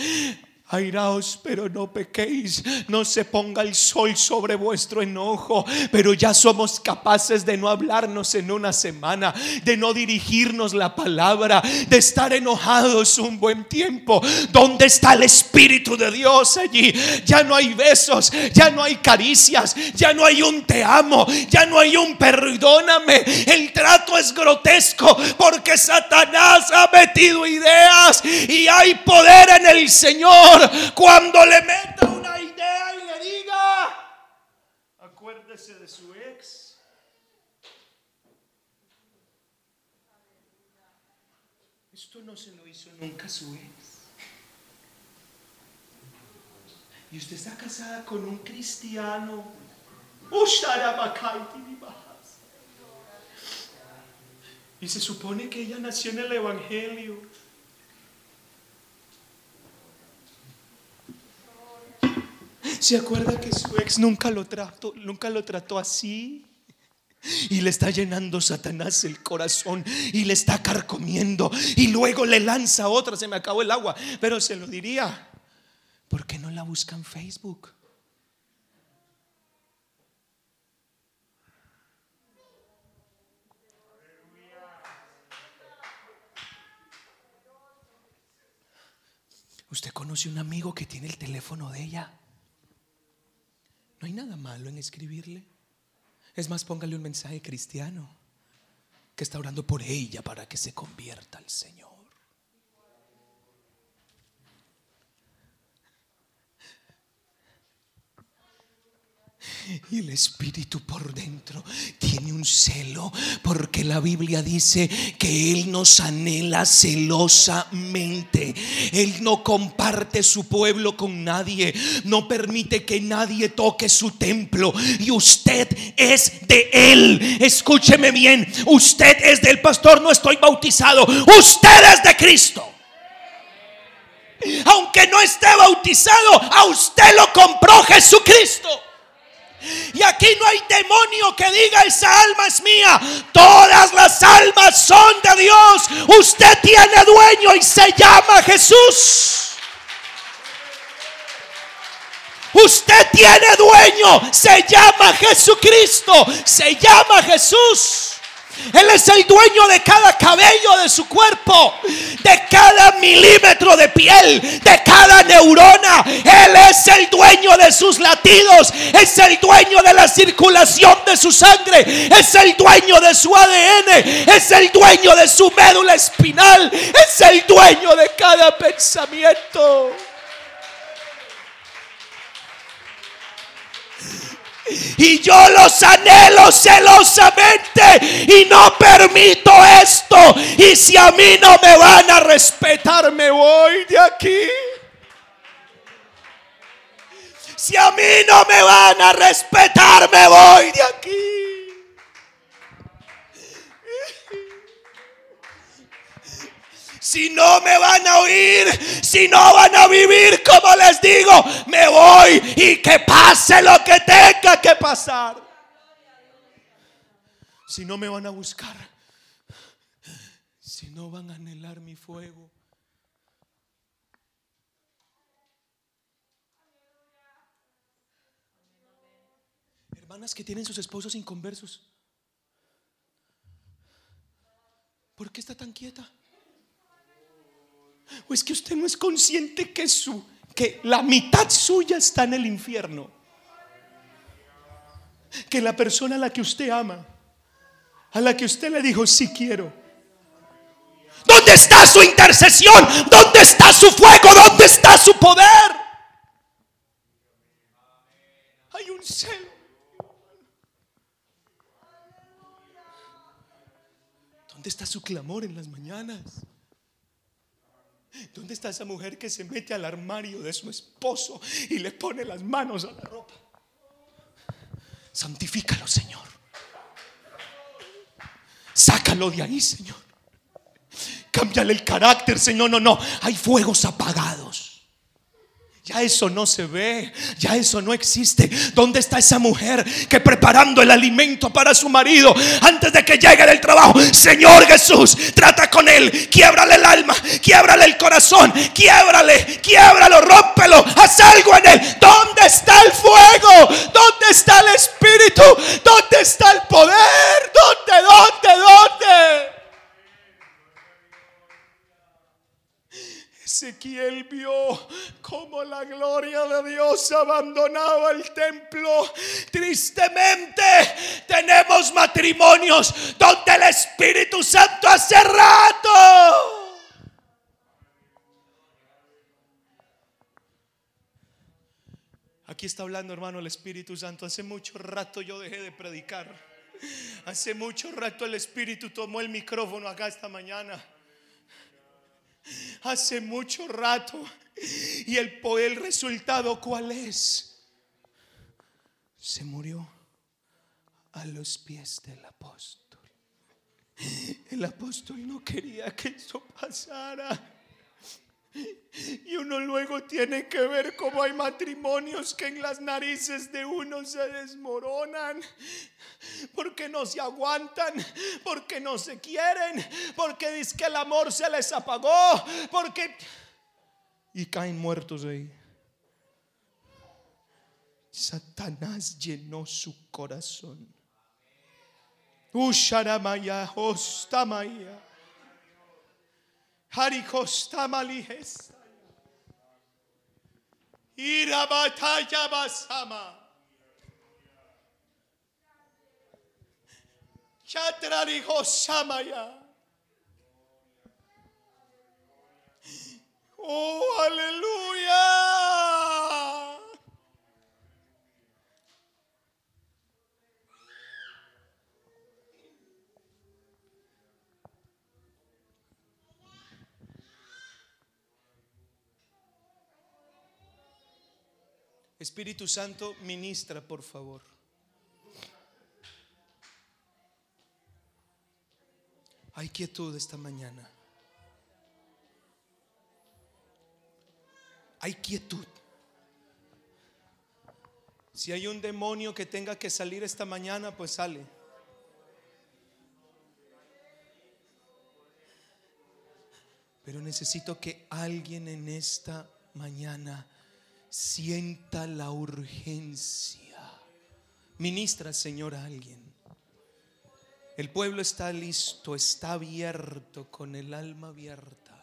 Airaos, pero no pequéis, no se ponga el sol sobre vuestro enojo, pero ya somos capaces de no hablarnos en una semana, de no dirigirnos la palabra, de estar enojados un buen tiempo. ¿Dónde está el Espíritu de Dios allí? Ya no hay besos, ya no hay caricias, ya no hay un te amo, ya no hay un perdóname. El trato es grotesco porque Satanás ha metido ideas y hay poder en el Señor cuando le meta una idea y le diga, acuérdese de su ex. Esto no se lo hizo nunca su ex. Y usted está casada con un cristiano. Y se supone que ella nació en el Evangelio. ¿Se acuerda que su ex nunca lo trató, nunca lo trató así? Y le está llenando Satanás el corazón y le está carcomiendo y luego le lanza otra, se me acabó el agua, pero se lo diría, ¿por qué no la busca en Facebook? ¿Usted conoce un amigo que tiene el teléfono de ella? No hay nada malo en escribirle. Es más, póngale un mensaje cristiano que está orando por ella para que se convierta al Señor. Y el espíritu por dentro tiene un celo, porque la Biblia dice que Él nos anhela celosamente. Él no comparte su pueblo con nadie, no permite que nadie toque su templo. Y usted es de Él. Escúcheme bien, usted es del pastor, no estoy bautizado. Usted es de Cristo. Aunque no esté bautizado, a usted lo compró Jesucristo. Y aquí no hay demonio que diga esa alma es mía. Todas las almas son de Dios. Usted tiene dueño y se llama Jesús. Usted tiene dueño. Se llama Jesucristo. Se llama Jesús. Él es el dueño de cada cabello de su cuerpo, de cada milímetro de piel, de cada neurona. Él es el dueño de sus latidos, es el dueño de la circulación de su sangre, es el dueño de su ADN, es el dueño de su médula espinal, es el dueño de cada pensamiento. Y yo los anhelo celosamente y no permito esto. Y si a mí no me van a respetar, me voy de aquí. Si a mí no me van a respetar, me voy de aquí. Si no me van a oír, si no van a vivir como les digo, me voy y que pase lo que tenga que pasar. Si no me van a buscar, si no van a anhelar mi fuego. Hermanas que tienen sus esposos inconversos. ¿Por qué está tan quieta? ¿O es que usted no es consciente que su que la mitad suya está en el infierno? Que la persona a la que usted ama, a la que usted le dijo sí quiero. ¿Dónde está su intercesión? ¿Dónde está su fuego? ¿Dónde está su poder? Hay un celo. ¿Dónde está su clamor en las mañanas? ¿Dónde está esa mujer que se mete al armario de su esposo y le pone las manos a la ropa? Santifícalo, Señor. Sácalo de ahí, Señor. Cámbiale el carácter, Señor. No, no. Hay fuegos apagados. Ya eso no se ve, ya eso no existe. ¿Dónde está esa mujer que preparando el alimento para su marido antes de que llegue del trabajo? Señor Jesús, trata con él, quiebrale el alma, quiebrale el corazón, quiebrale, quiebralo, rómpelo, haz algo en él. ¿Dónde está el fuego? ¿Dónde está el espíritu? ¿Dónde está el poder? ¿Dónde, dónde, dónde? Ezequiel vio cómo la gloria de Dios abandonaba el templo. Tristemente tenemos matrimonios donde el Espíritu Santo hace rato. Aquí está hablando, hermano, el Espíritu Santo. Hace mucho rato yo dejé de predicar. Hace mucho rato el Espíritu tomó el micrófono acá esta mañana hace mucho rato. Y el, el resultado, ¿cuál es? Se murió a los pies del apóstol. El apóstol no quería que eso pasara. Y uno luego tiene que ver cómo hay matrimonios que en las narices de uno se desmoronan, porque no se aguantan, porque no se quieren, porque dice que el amor se les apagó, porque... Y caen muertos ahí. Satanás llenó su corazón. Usharamaya, hostamaya. Harikostamalihes. Irabatayabasama. Chatrarihosamaya. Oh, hallelujah. Espíritu Santo, ministra, por favor. Hay quietud esta mañana. Hay quietud. Si hay un demonio que tenga que salir esta mañana, pues sale. Pero necesito que alguien en esta mañana sienta la urgencia. Ministra, Señor, a alguien. El pueblo está listo, está abierto, con el alma abierta.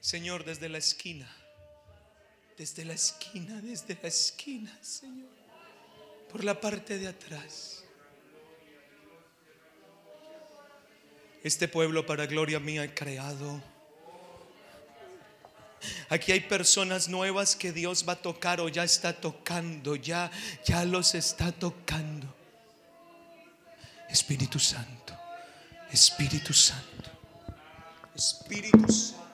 Señor, desde la esquina, desde la esquina, desde la esquina, Señor, por la parte de atrás. Este pueblo para gloria mía he creado Aquí hay personas nuevas que Dios va a tocar o ya está tocando, ya ya los está tocando. Espíritu Santo. Espíritu Santo. Espíritu Santo.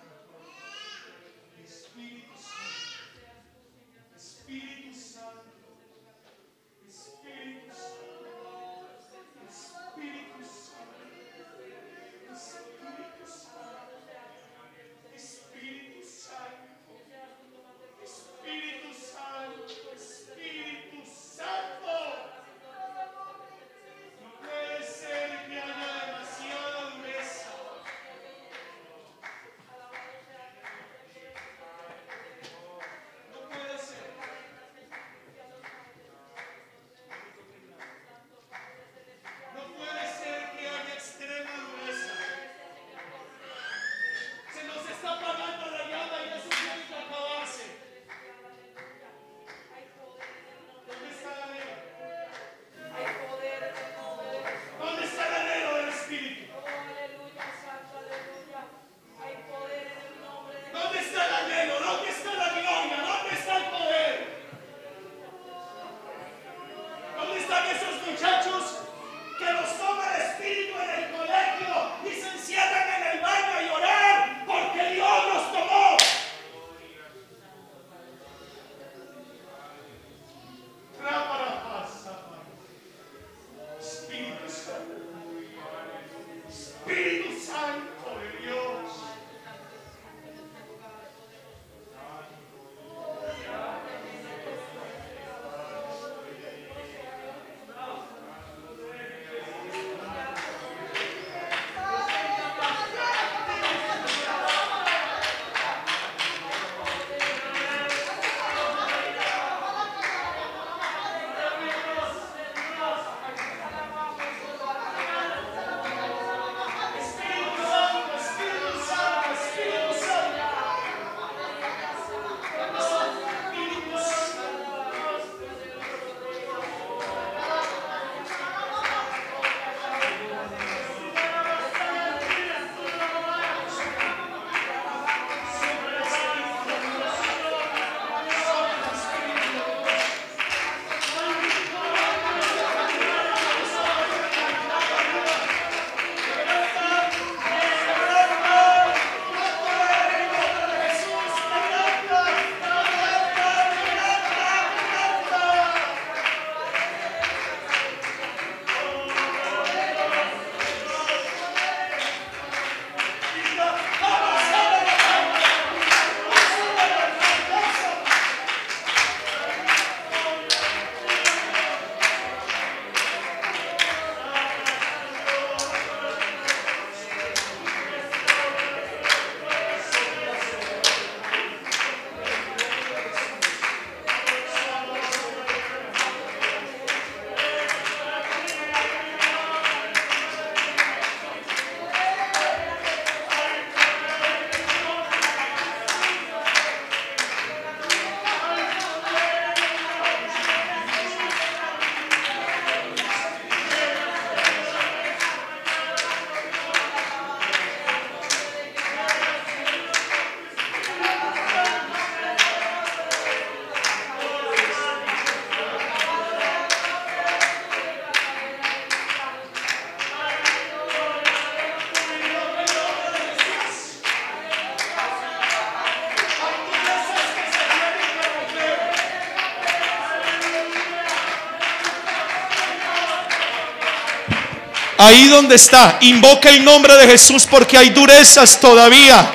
Ahí donde está, invoca el nombre de Jesús porque hay durezas todavía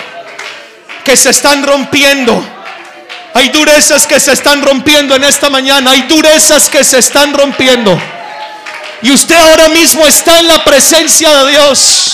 que se están rompiendo. Hay durezas que se están rompiendo en esta mañana. Hay durezas que se están rompiendo. Y usted ahora mismo está en la presencia de Dios.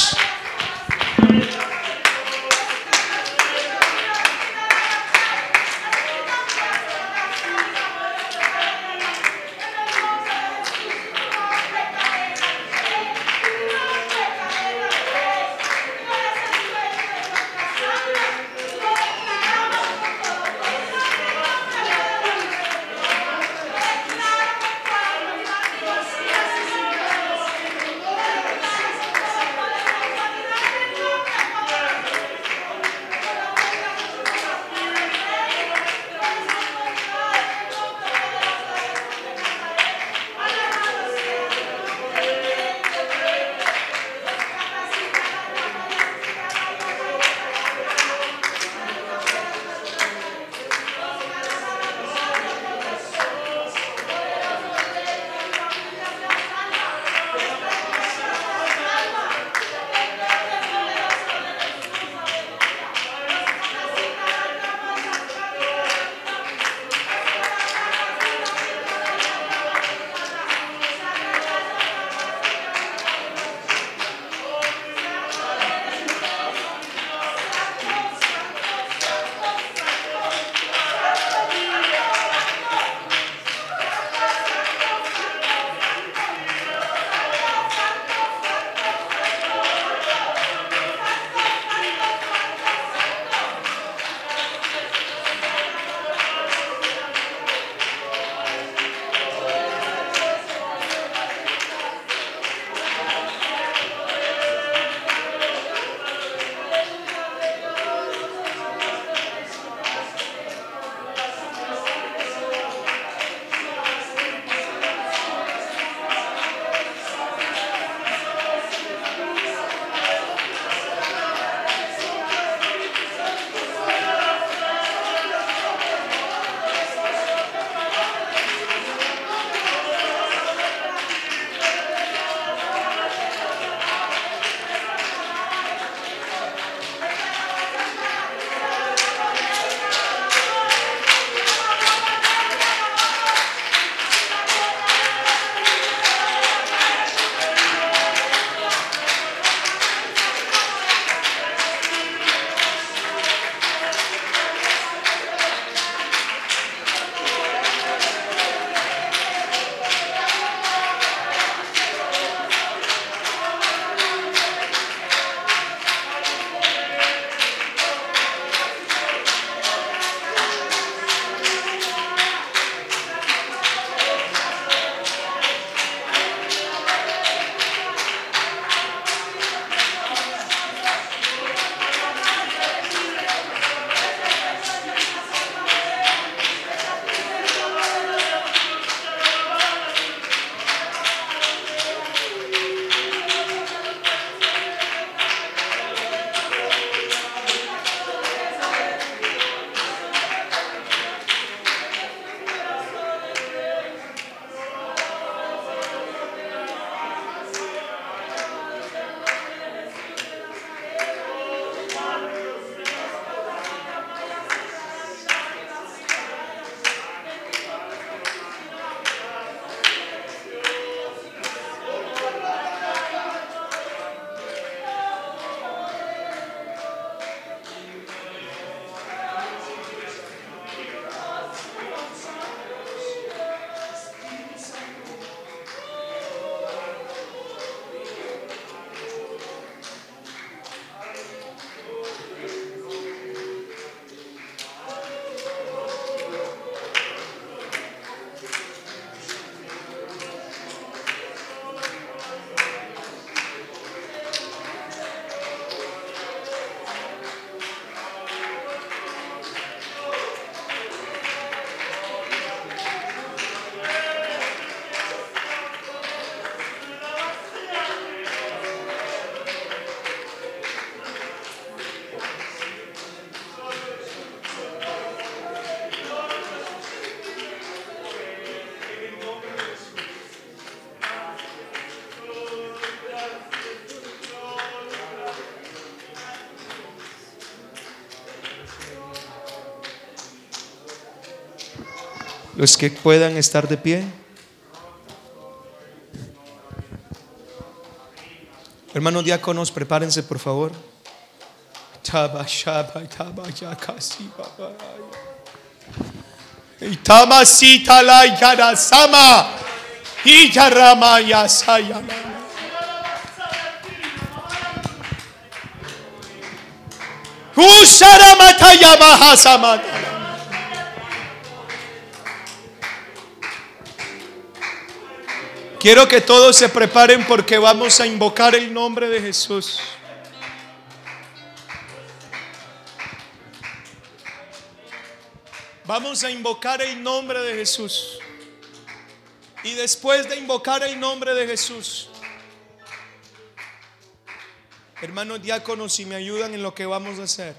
Los que puedan estar de pie. Hermanos diáconos, prepárense por favor. Taba, shaba, taba, Quiero que todos se preparen porque vamos a invocar el nombre de Jesús. Vamos a invocar el nombre de Jesús. Y después de invocar el nombre de Jesús, hermanos diáconos, si me ayudan en lo que vamos a hacer.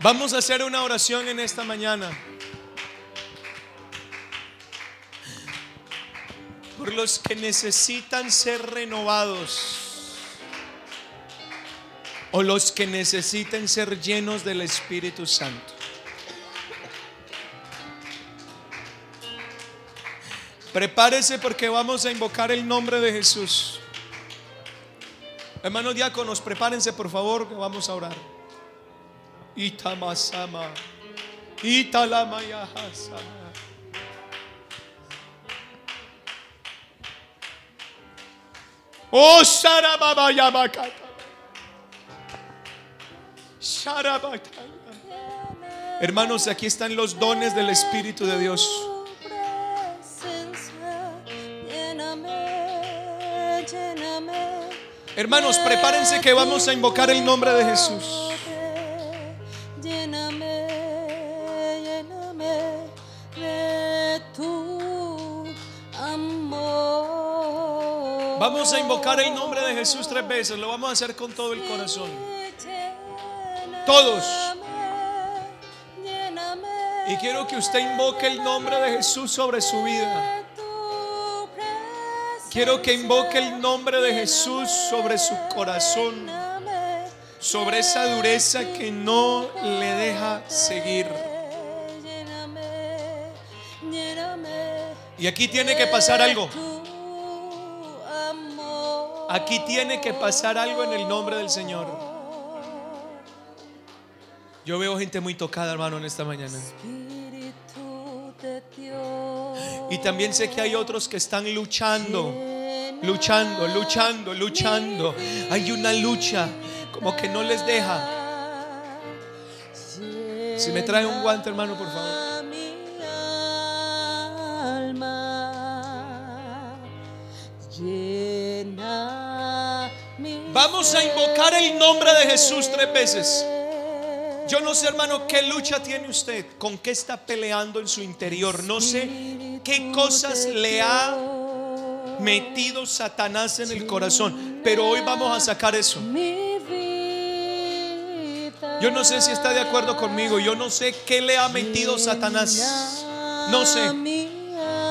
Vamos a hacer una oración en esta mañana. Por los que necesitan ser renovados. O los que necesiten ser llenos del Espíritu Santo. Prepárese porque vamos a invocar el nombre de Jesús. Hermanos diáconos, prepárense por favor que vamos a orar. Itamasama. Italamayahasama. Oh, Sharababayabakata. Sharabataya. Hermanos, aquí están los dones del Espíritu de Dios. Hermanos, prepárense que vamos a invocar el nombre de Jesús. Lléname, lléname de tu amor. Vamos a invocar el nombre de Jesús tres veces. Lo vamos a hacer con todo el corazón. Todos. Y quiero que usted invoque el nombre de Jesús sobre su vida. Quiero que invoque el nombre de Jesús sobre su corazón. Sobre esa dureza que no le deja seguir. Y aquí tiene que pasar algo. Aquí tiene que pasar algo en el nombre del Señor. Yo veo gente muy tocada, hermano, en esta mañana. Espíritu de Dios. Y también sé que hay otros que están luchando, luchando, luchando, luchando. Hay una lucha como que no les deja. Si me trae un guante, hermano, por favor. Vamos a invocar el nombre de Jesús tres veces. Yo no sé, hermano, qué lucha tiene usted, con qué está peleando en su interior. No sé qué cosas le ha metido Satanás en el corazón, pero hoy vamos a sacar eso. Yo no sé si está de acuerdo conmigo, yo no sé qué le ha metido Satanás. No sé.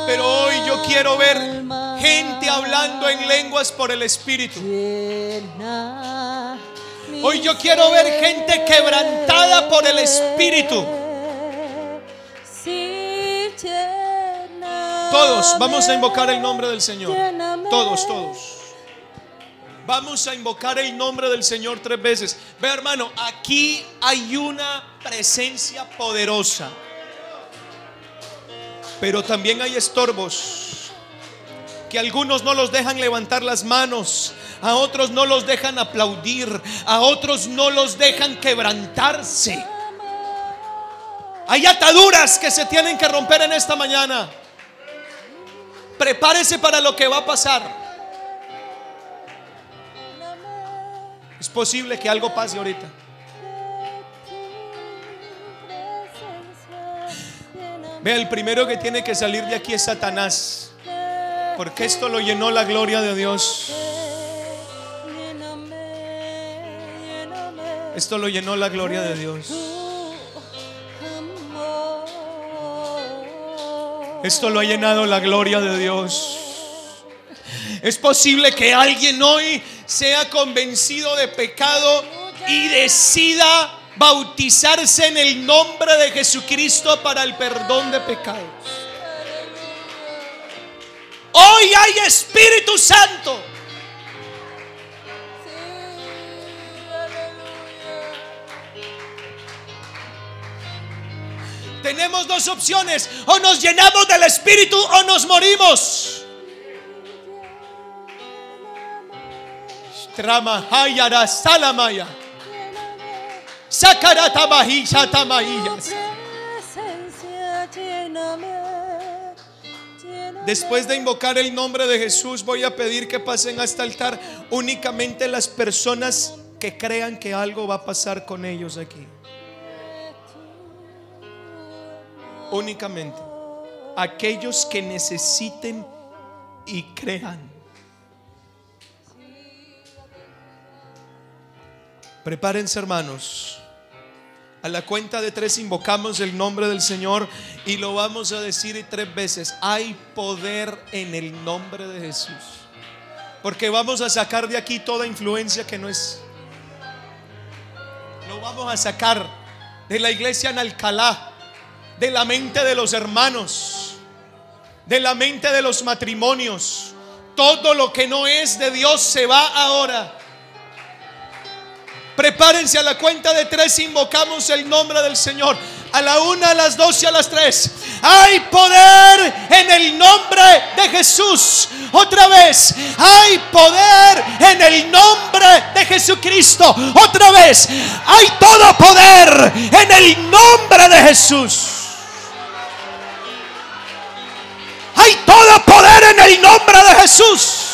Pero hoy yo quiero ver gente hablando en lenguas por el Espíritu. Hoy yo quiero ver gente quebrantada por el Espíritu. Todos, vamos a invocar el nombre del Señor. Todos, todos. Vamos a invocar el nombre del Señor tres veces. Ve hermano, aquí hay una presencia poderosa. Pero también hay estorbos. Que algunos no los dejan levantar las manos. A otros no los dejan aplaudir. A otros no los dejan quebrantarse. Hay ataduras que se tienen que romper en esta mañana. Prepárese para lo que va a pasar. Es posible que algo pase ahorita. Vea, el primero que tiene que salir de aquí es Satanás. Porque esto lo llenó la gloria de Dios. Esto lo llenó la gloria de Dios. Esto lo ha llenado la gloria de Dios. Es posible que alguien hoy sea convencido de pecado y decida bautizarse en el nombre de Jesucristo para el perdón de pecados. Hoy hay Espíritu Santo. Tenemos dos opciones. O nos llenamos del Espíritu o nos morimos. Salamaya. Después de invocar el nombre de Jesús, voy a pedir que pasen a este altar únicamente las personas que crean que algo va a pasar con ellos aquí. Únicamente. Aquellos que necesiten y crean. Prepárense hermanos. A la cuenta de tres invocamos el nombre del Señor y lo vamos a decir tres veces. Hay poder en el nombre de Jesús. Porque vamos a sacar de aquí toda influencia que no es. Lo vamos a sacar de la iglesia en Alcalá, de la mente de los hermanos, de la mente de los matrimonios. Todo lo que no es de Dios se va ahora. Prepárense a la cuenta de tres, invocamos el nombre del Señor. A la una, a las dos y a las tres. Hay poder en el nombre de Jesús. Otra vez, hay poder en el nombre de Jesucristo. Otra vez, hay todo poder en el nombre de Jesús. Hay todo poder en el nombre de Jesús.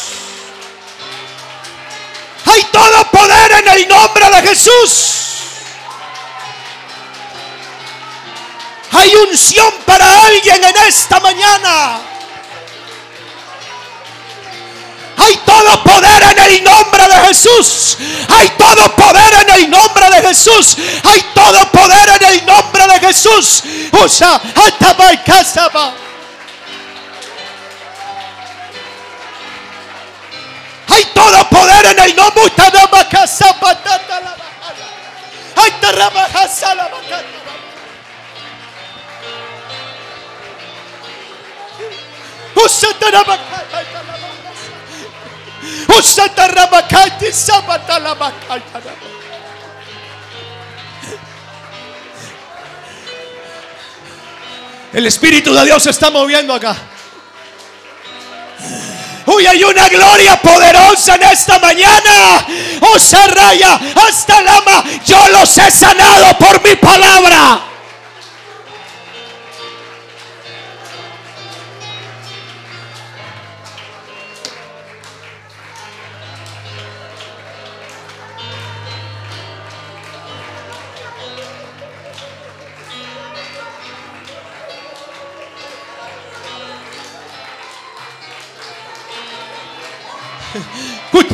Hay todo poder en el nombre de Jesús. Hay unción para alguien en esta mañana. Hay todo poder en el nombre de Jesús. Hay todo poder en el nombre de Jesús. Hay todo poder en el nombre de Jesús. Usa, atabai, kasaba. Poder en el nombre Utanama, kasaba, tatala, bahaya. Hay tarama, hasala, bakata. Usatarabakata, Usatarabakati, sabatalabakata. El Espíritu de Dios se está moviendo acá. Uy, hay una gloria poderosa en esta mañana. Oh, Saraya, hasta Lama, yo los he sanado por mi palabra.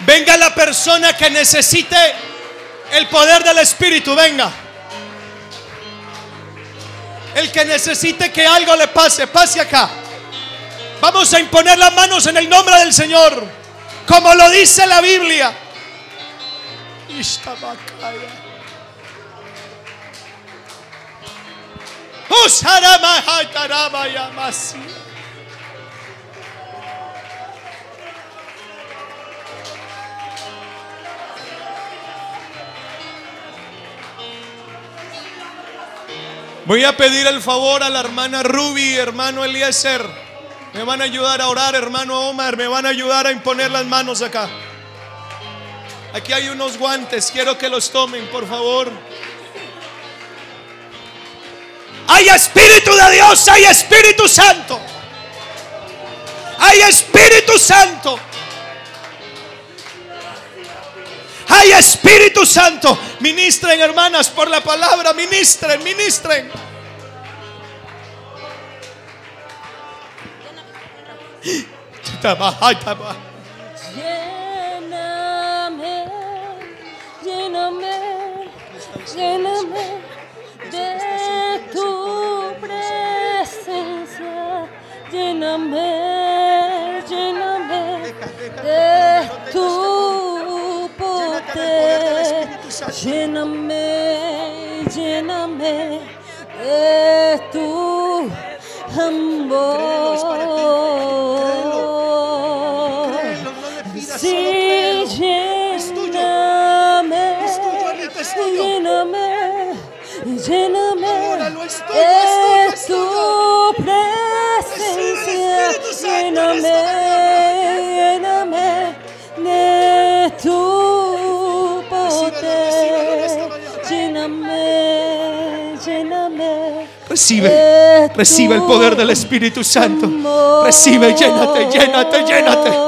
Venga la persona que necesite el poder del Espíritu, venga. El que necesite que algo le pase, pase acá. Vamos a imponer las manos en el nombre del Señor, como lo dice la Biblia. Oh, Voy a pedir el favor a la hermana Ruby, hermano Eliezer. Me van a ayudar a orar, hermano Omar. Me van a ayudar a imponer las manos acá. Aquí hay unos guantes, quiero que los tomen, por favor. Hay Espíritu de Dios, hay Espíritu Santo. Hay Espíritu Santo. Hay Espíritu Santo. Ministren, hermanas, por la palabra. Ministren, ministren. Lléname, lléname, lléname. lléname, lléname de tu poder, lléname, lléname de tu amor. Sí, lléname, lléname, lléname. Recibe, recibe el poder del Espíritu Santo. Recibe, llénate, llénate, llénate.